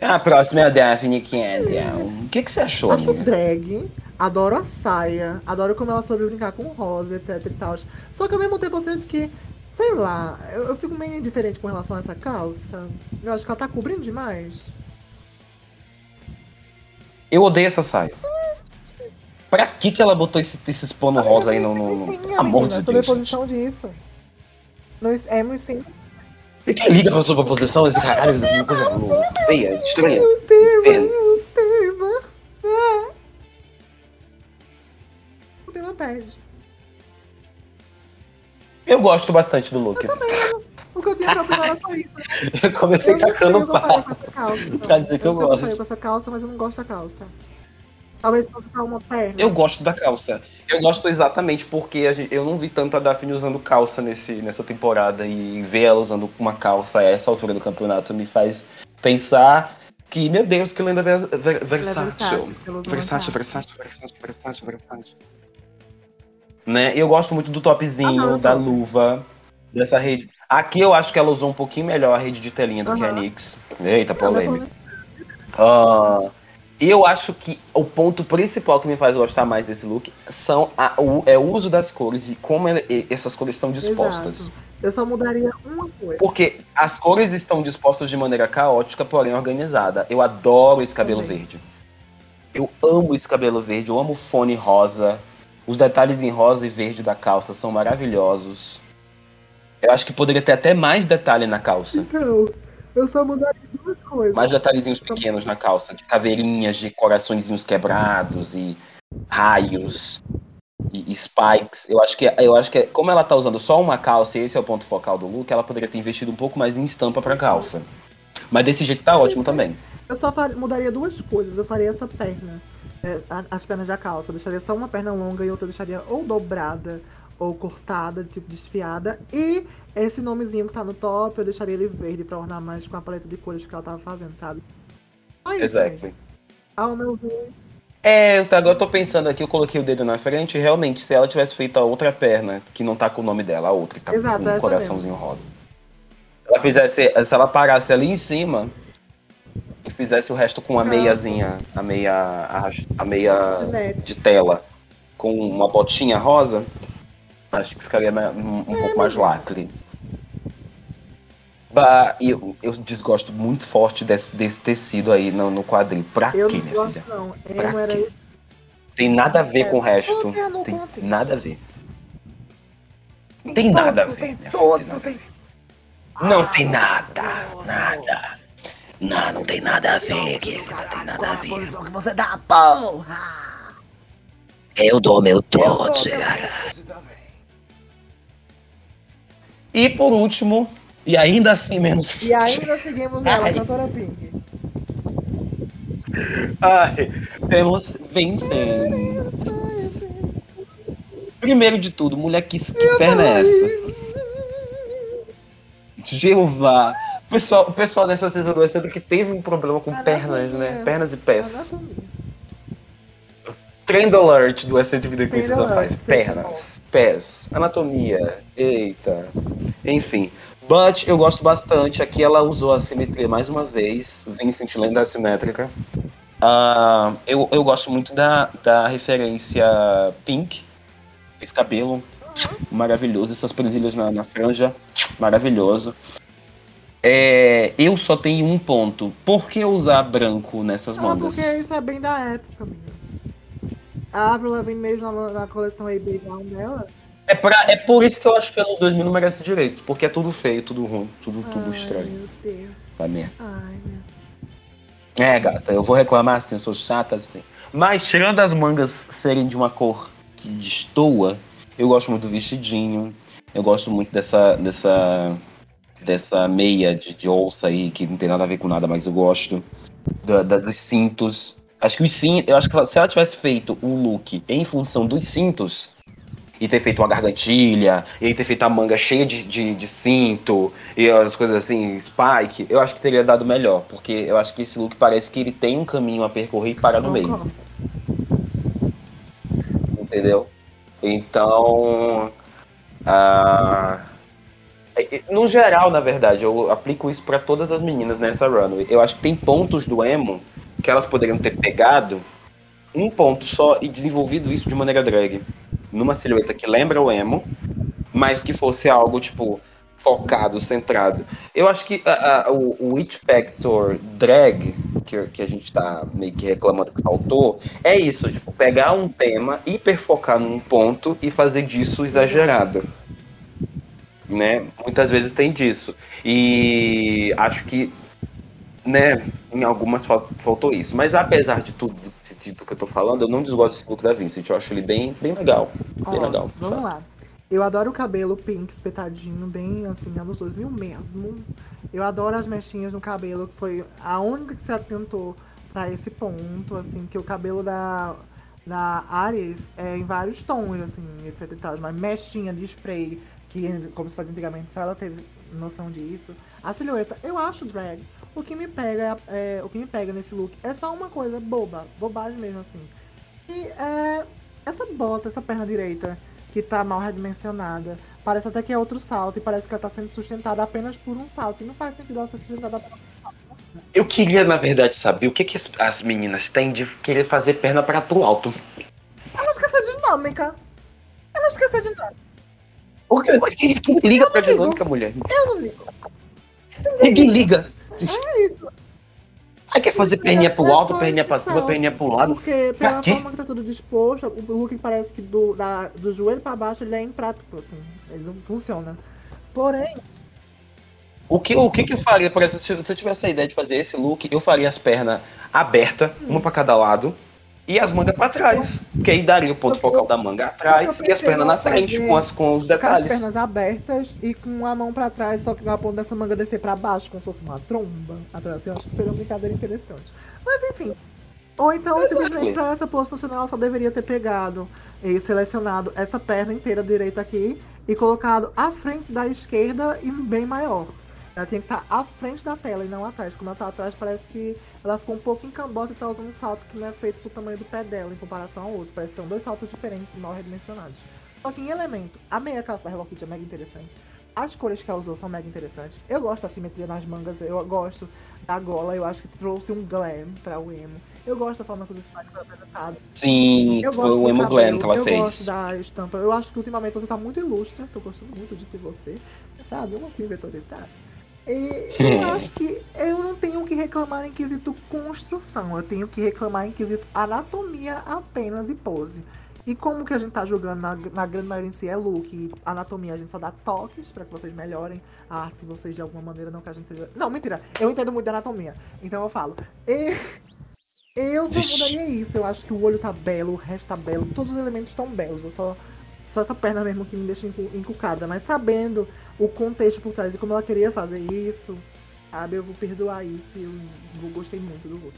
Ai. A próxima é a Daphne Candial. O que, que você achou, Acho amiga? drag, adoro a saia, adoro como ela soube brincar com rosa, etc e tal. Só que ao mesmo tempo eu sinto que, sei lá, eu, eu fico meio indiferente com relação a essa calça. Eu acho que ela tá cobrindo demais. Eu odeio essa saia. Pra que, que ela botou esse, esses pano rosa aí no. no, no... Pelo amor de Deus. sobreposição disso. No emo sim. E quem liga pra sobreposição? Esse caralho, uma coisa feia, estranha. O tema, Inferno. o tema. Ah. O tema perde. Eu gosto bastante do look. O que eu tinha pra opinar era isso. Eu comecei Eu tacando que eu pau. Pra dizer que eu o gosto. faria com essa calça, mas eu não gosto da calça. Talvez fosse só uma perna. Eu gosto da calça. Eu gosto exatamente porque a gente- eu não vi tanto a Daphne usando calça nesse, nessa temporada. E ver ela usando uma calça a essa altura do campeonato me faz pensar que, meu Deus, que lenda ver, ver, é versátil. Versátil, versátil, versátil, versátil, versátil. Né? Eu gosto muito do topzinho, Aham, da top. luva, dessa rede. Aqui eu acho que ela usou um pouquinho melhor a rede de telinha do que a. Nix. Eita, Não, mas polêmica. Eu acho que o ponto principal que me faz gostar mais desse look são a- o, é o uso das cores e como ele- essas cores estão dispostas. Exato. Eu só mudaria uma coisa. Porque as cores estão dispostas de maneira caótica, porém organizada. Eu adoro esse cabelo Também. verde. Eu amo esse cabelo verde, eu amo o fone rosa. Os detalhes em rosa e verde da calça são maravilhosos. Eu acho que poderia ter até mais detalhe na calça. Então, eu só mudaria duas coisas. Mais detalhezinhos pequenos na calça, de caveirinhas, de coraçõezinhos quebrados e raios e, e spikes. Eu acho que eu acho que como ela tá usando só uma calça e esse é o ponto focal do look, ela poderia ter investido um pouco mais em estampa pra calça. Mas desse jeito tá ótimo também. Eu só mudaria duas coisas. Eu faria essa perna, é, as pernas da calça. Eu deixaria só uma perna longa e outra eu deixaria ou dobrada ou cortada, tipo desfiada. E esse nomezinho que tá no top, eu deixaria ele verde pra ornar mais com a paleta de cores que ela tava fazendo, sabe? Só isso, gente. Ao meu ver, É, eu tá- agora eu tô pensando aqui, eu coloquei o dedo na frente, e realmente, se ela tivesse feito a outra perna, que não tá com o nome dela, a outra, que tá Exato, com um essa coraçãozinho rosa. Ela fizesse, se ela parasse ali em cima e fizesse o resto com a Ah. meiazinha, a meia, a, a meia de tela, com uma botinha rosa, acho que ficaria um, um pouco mais lacre. Bah, eu, eu desgosto muito forte desse, desse tecido aí no, no quadril. Pra Eu quê, não minha filha? não. Pra quê? Tem nada a ver É, com o resto. Tem nada a ver. Não tem nada a ver. tem né? Não tem tudo, nada a tem- ver. Não tem nada, nada. Não, não tem nada a ver, querido. Não tem nada a ver. posição que você dá, porra! Eu dou meu Eu trote, cara. E por último, e ainda assim menos. E ainda seguimos ela, Ai. cantora Pink. Ai, temos Vincent. Primeiro de tudo, mulher, que, que perna é essa? Jeová. O pessoal, o pessoal dessa season adolescente que teve um problema com pernas, né? Pernas e pés. Anatomia. Trend alert do Vida Queen Trend Season alert, 5. sim. Pernas, pés, anatomia, eita. Enfim. But eu gosto bastante. Aqui ela usou a simetria mais uma vez. Vincent lenda assimétrica. Ah, eu, eu gosto muito da, da referência Pink. Esse cabelo maravilhoso. Essas presilhas na, na franja. Maravilhoso. É, eu só tenho um ponto. Por que usar branco nessas Ah, mangas? porque isso é bem da época, amiga. A Avril Lavigne mesmo na, na coleção AB Down dela. É, pra, é por isso que eu acho que anos 2000 não merece direito. Porque é tudo feio, tudo ruim, tudo, tudo Ai, estranho. meu Deus. Tá merda. Ai, meu É, gata, eu vou reclamar assim, eu sou chata assim. Mas tirando as mangas serem de uma cor que destoa, eu gosto muito do vestidinho. Eu gosto muito dessa. dessa. dessa meia de, de alça aí, que não tem nada a ver com nada, mas eu gosto. Da- da- dos cintos. Acho que os cintos. Eu acho que se ela tivesse feito o look em função dos cintos, e ter feito uma gargantilha, e ter feito a manga cheia de, de, de cinto, e as coisas assim, spike, eu acho que teria dado melhor, porque eu acho que esse look parece que ele tem um caminho a percorrer e para no meio, entendeu? Então, ah, no geral, na verdade, eu aplico isso para todas as meninas nessa runway. Eu acho que tem pontos do emo que elas poderiam ter pegado um ponto só e desenvolvido isso de maneira drag. Numa silhueta que lembra o emo, mas que fosse algo, tipo, focado, centrado. Eu acho que a- a- o, o It Factor drag, que, que a gente tá meio que reclamando que faltou, é isso, tipo, pegar um tema, hiper focar num ponto e fazer disso exagerado. Né? Muitas vezes tem disso. E acho que, né, em algumas fal- faltou isso. Mas apesar de tudo de- do que eu tô falando, eu não desgosto desse look da Vincent. Eu acho ele bem, bem legal. Bem Ó, legal. Vamos lá. Eu adoro o cabelo pink espetadinho, bem assim, anos 2000 mesmo. Eu adoro as mechinhas no cabelo, que foi a única que se atentou pra esse ponto, assim, que o cabelo da, da Aries é em vários tons, assim, etc e tal. Mas mechinha de spray, que como se fazia antigamente, só ela teve noção disso. A silhueta, eu acho drag. O que me pega, é, o que me pega nesse look é só uma coisa boba, bobagem mesmo, assim. E é, essa bota, essa perna direita, que tá mal redimensionada. Parece até que é outro salto e parece que ela tá sendo sustentada apenas por um salto. E não faz sentido ela ser sustentada por Eu queria, na verdade, saber o que, que as, as meninas têm de querer fazer perna para pro alto. Ela esqueceu dinâmica. Ela esqueceu dinâmica. Por quê? Mas quem, quem liga pra ligo. dinâmica, mulher? Eu não ligo. Ninguém liga. É isso. Aí quer fazer perninha pro alto, perninha pra cima, perninha pro lado. Porque pela quê? forma que tá tudo disposto, o look parece que do, da- do joelho pra baixo ele é imprático, assim. Ele não funciona. Porém, O que, o que que eu faria, por exemplo, se eu- se eu tivesse a ideia de fazer esse look, eu faria as pernas abertas, uma pra cada lado, e as mangas pra trás. Porque aí daria o ponto Eu- focal da manga atrás eu e as pernas na frente, com, as, com os com as detalhes. pernas abertas e com a mão pra trás, só que a ponta dessa manga descer pra baixo, como se fosse uma tromba atrás. Eu acho que seria uma brincadeira interessante. Mas enfim. Ou então, Exactly. simplesmente pra essa pose funcional, ela só deveria ter pegado e selecionado essa perna inteira direita aqui e colocado à frente da esquerda e bem maior. Ela tem que estar à frente da tela e não atrás. Como ela tá atrás, parece que ela ficou um pouco encambota e tá usando um salto que não é feito pro tamanho do pé dela em comparação ao outro. Parece que são dois saltos diferentes e mal redimensionados. Só que em elemento, a meia calça Hello Kitty é mega interessante. As cores que ela usou são mega interessantes. Eu gosto da simetria nas mangas, eu gosto da gola, eu acho que trouxe um glam pra o emo. Eu gosto da forma que os personagens foram apresentados. Sim, Eu foi gosto o Emo cabelo, Glam que ela eu fez. gosto da estampa. Eu acho que ultimamente você tá muito ilustre. Tô gostando muito de ser você. Sabe? Uma queen vetorizada. E eu acho que eu não tenho que reclamar em quesito construção, eu tenho que reclamar em quesito anatomia apenas e pose. E como que a gente tá jogando na, na grande maioria em si é look, e anatomia a gente só dá toques pra que vocês melhorem a arte de vocês de alguma maneira, não que a gente seja. Não, mentira, eu entendo muito de anatomia, então eu falo. E... Eu só mudaria isso, eu acho que o olho tá belo, o resto tá belo, todos os elementos estão belos, eu só. Só essa perna mesmo que me deixa encu- encucada, mas sabendo o contexto por trás e como ela queria fazer isso, sabe, eu vou perdoar isso e eu gostei muito do look.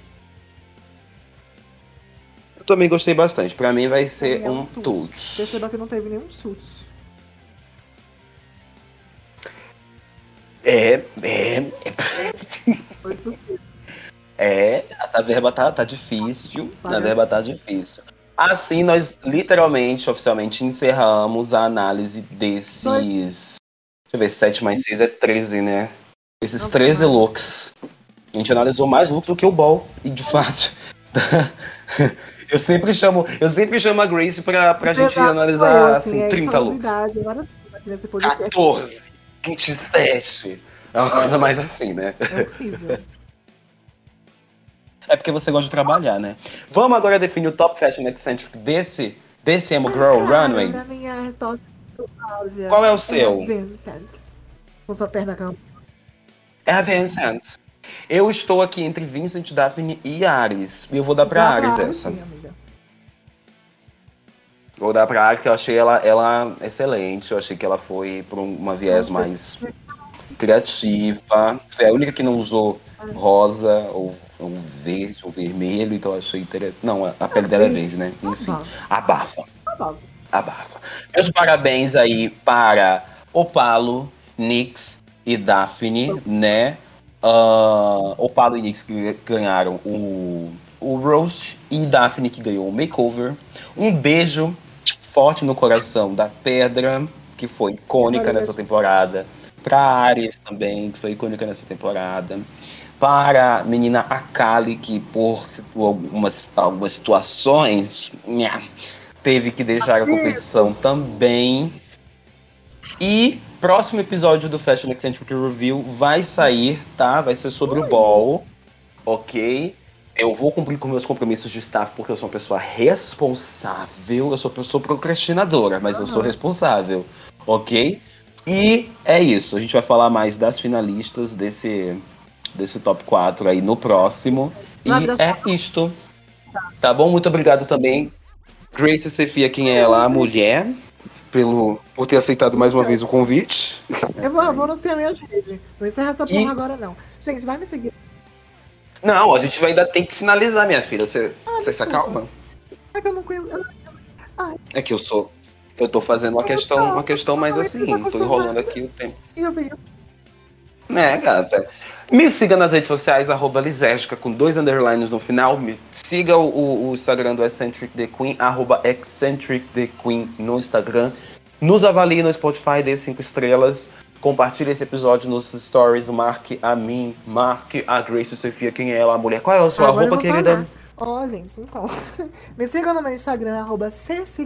Eu também gostei bastante. Pra mim vai ser é um tuts. tuts. Perceba que não teve nenhum chute. É, é, super. é. A verba tá, tá difícil. A Olha. verba tá difícil. Assim, nós literalmente, oficialmente, encerramos a análise desses. Deixa eu ver, 7 mais 6 é 13, né? Esses Não, 13 não. looks. A gente analisou mais looks do que o Ball. E de fato. eu sempre chamo. Eu sempre chamo a Grace pra, pra gente Exato, analisar eu, assim, é 30 looks. insalubridade, agora sim, aqui nesse podcast 14, 27. É uma coisa mais assim, né? É horrível. É porque você gosta de trabalhar, né? Vamos agora definir o top fashion eccentric desse, desse Emo Girl Runway. A minha resposta é óbvia. Qual é o seu? É Vincent. Com sua perna campo. É a Vincent. Eu estou aqui entre Vincent, Daphne e Ares. E eu vou dar pra Ares essa. Sim, amiga. Vou dar pra Ares, que eu achei ela, ela excelente. Eu achei que ela foi por um- uma viés mais criativa. Foi a única que não usou rosa ou, ou verde ou vermelho, então eu achei interessante. Não, a, a pele dela é verde, né? Enfim, abafa. Bom. abafa. Meus parabéns aí para Opalo, Nix e Daphne, né? Ah, Opalo e Nix que ganharam o, o Roast e Daphne que ganhou o Makeover. Um beijo forte no coração da Pedra, que foi icônica nessa temporada. Pra Ares também, que foi icônica nessa temporada. Para a menina Akali, que por algumas, algumas situações teve que deixar a Assim. competição também. E próximo episódio do Fashion Eccentric Review vai sair, tá? Vai ser sobre o Ball, ok? Eu vou cumprir com meus compromissos de staff porque eu sou uma pessoa responsável. Eu sou uma pessoa procrastinadora, mas eu sou responsável, ok? E é isso. A gente vai falar mais das finalistas desse, desse top 4 aí no próximo. E Vai, é isto. Tá bom? Muito obrigado também, Grace Sefia, quem é ela, a mulher, pelo, por ter aceitado mais uma vez o convite. Eu vou, vou anunciar minhas redes. Não encerra essa porra E- agora, não. Gente, vai me seguir. Não, a gente ainda tem que finalizar, minha filha. Você Ah, você se acalma? É que eu não conheço. eu- É que eu sou. Eu tô fazendo uma questão, uma questão mais assim. Tô enrolando aqui o tempo. E eu vi. Né, gata? Me siga nas redes sociais, arroba Lisérgica, com dois underlines no final. Me siga o, o- Instagram do Eccentric The Queen, arroba Eccentric The Queen no Instagram. Nos avalie no Spotify, dê cinco estrelas. Compartilhe esse episódio nos stories. Marque a mim, marque a Grace Sofia, quem é ela, a mulher. Qual é a sua Agora vou querida? Ó, gente, então. Me sigam no meu Instagram, arroba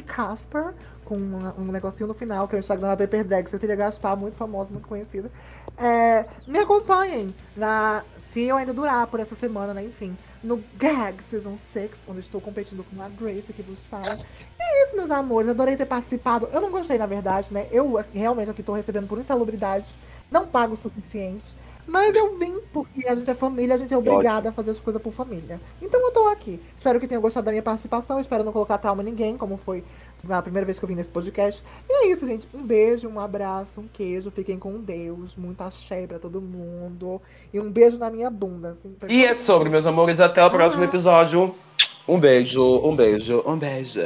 Casper, com uma- um negocinho no final, que é o Instagram da Paper Drag, Cecília Gaspar, muito famosa, muito conhecida. É, me acompanhem na. Se eu ainda durar por essa semana, né? Enfim, no Gag Season 6, onde estou competindo com a Grace que vos fala. É isso, meus amores. Adorei ter participado. Eu não gostei, na verdade, né? Eu realmente aqui tô recebendo por insalubridade. Não pago o suficiente. Mas eu vim porque a gente é família, a gente é obrigada a fazer as coisas por família. Então eu tô aqui. Espero que tenham gostado da minha participação. Espero não colocar trauma em ninguém, como foi na primeira vez que eu vim nesse podcast. E é isso, gente. Um beijo, um abraço, um queijo. Fiquem com Deus. Muita axé pra todo mundo. E um beijo na minha bunda. Assim, pra E é sobre, meus amores. Até o próximo episódio. Um beijo, um beijo, um beijo.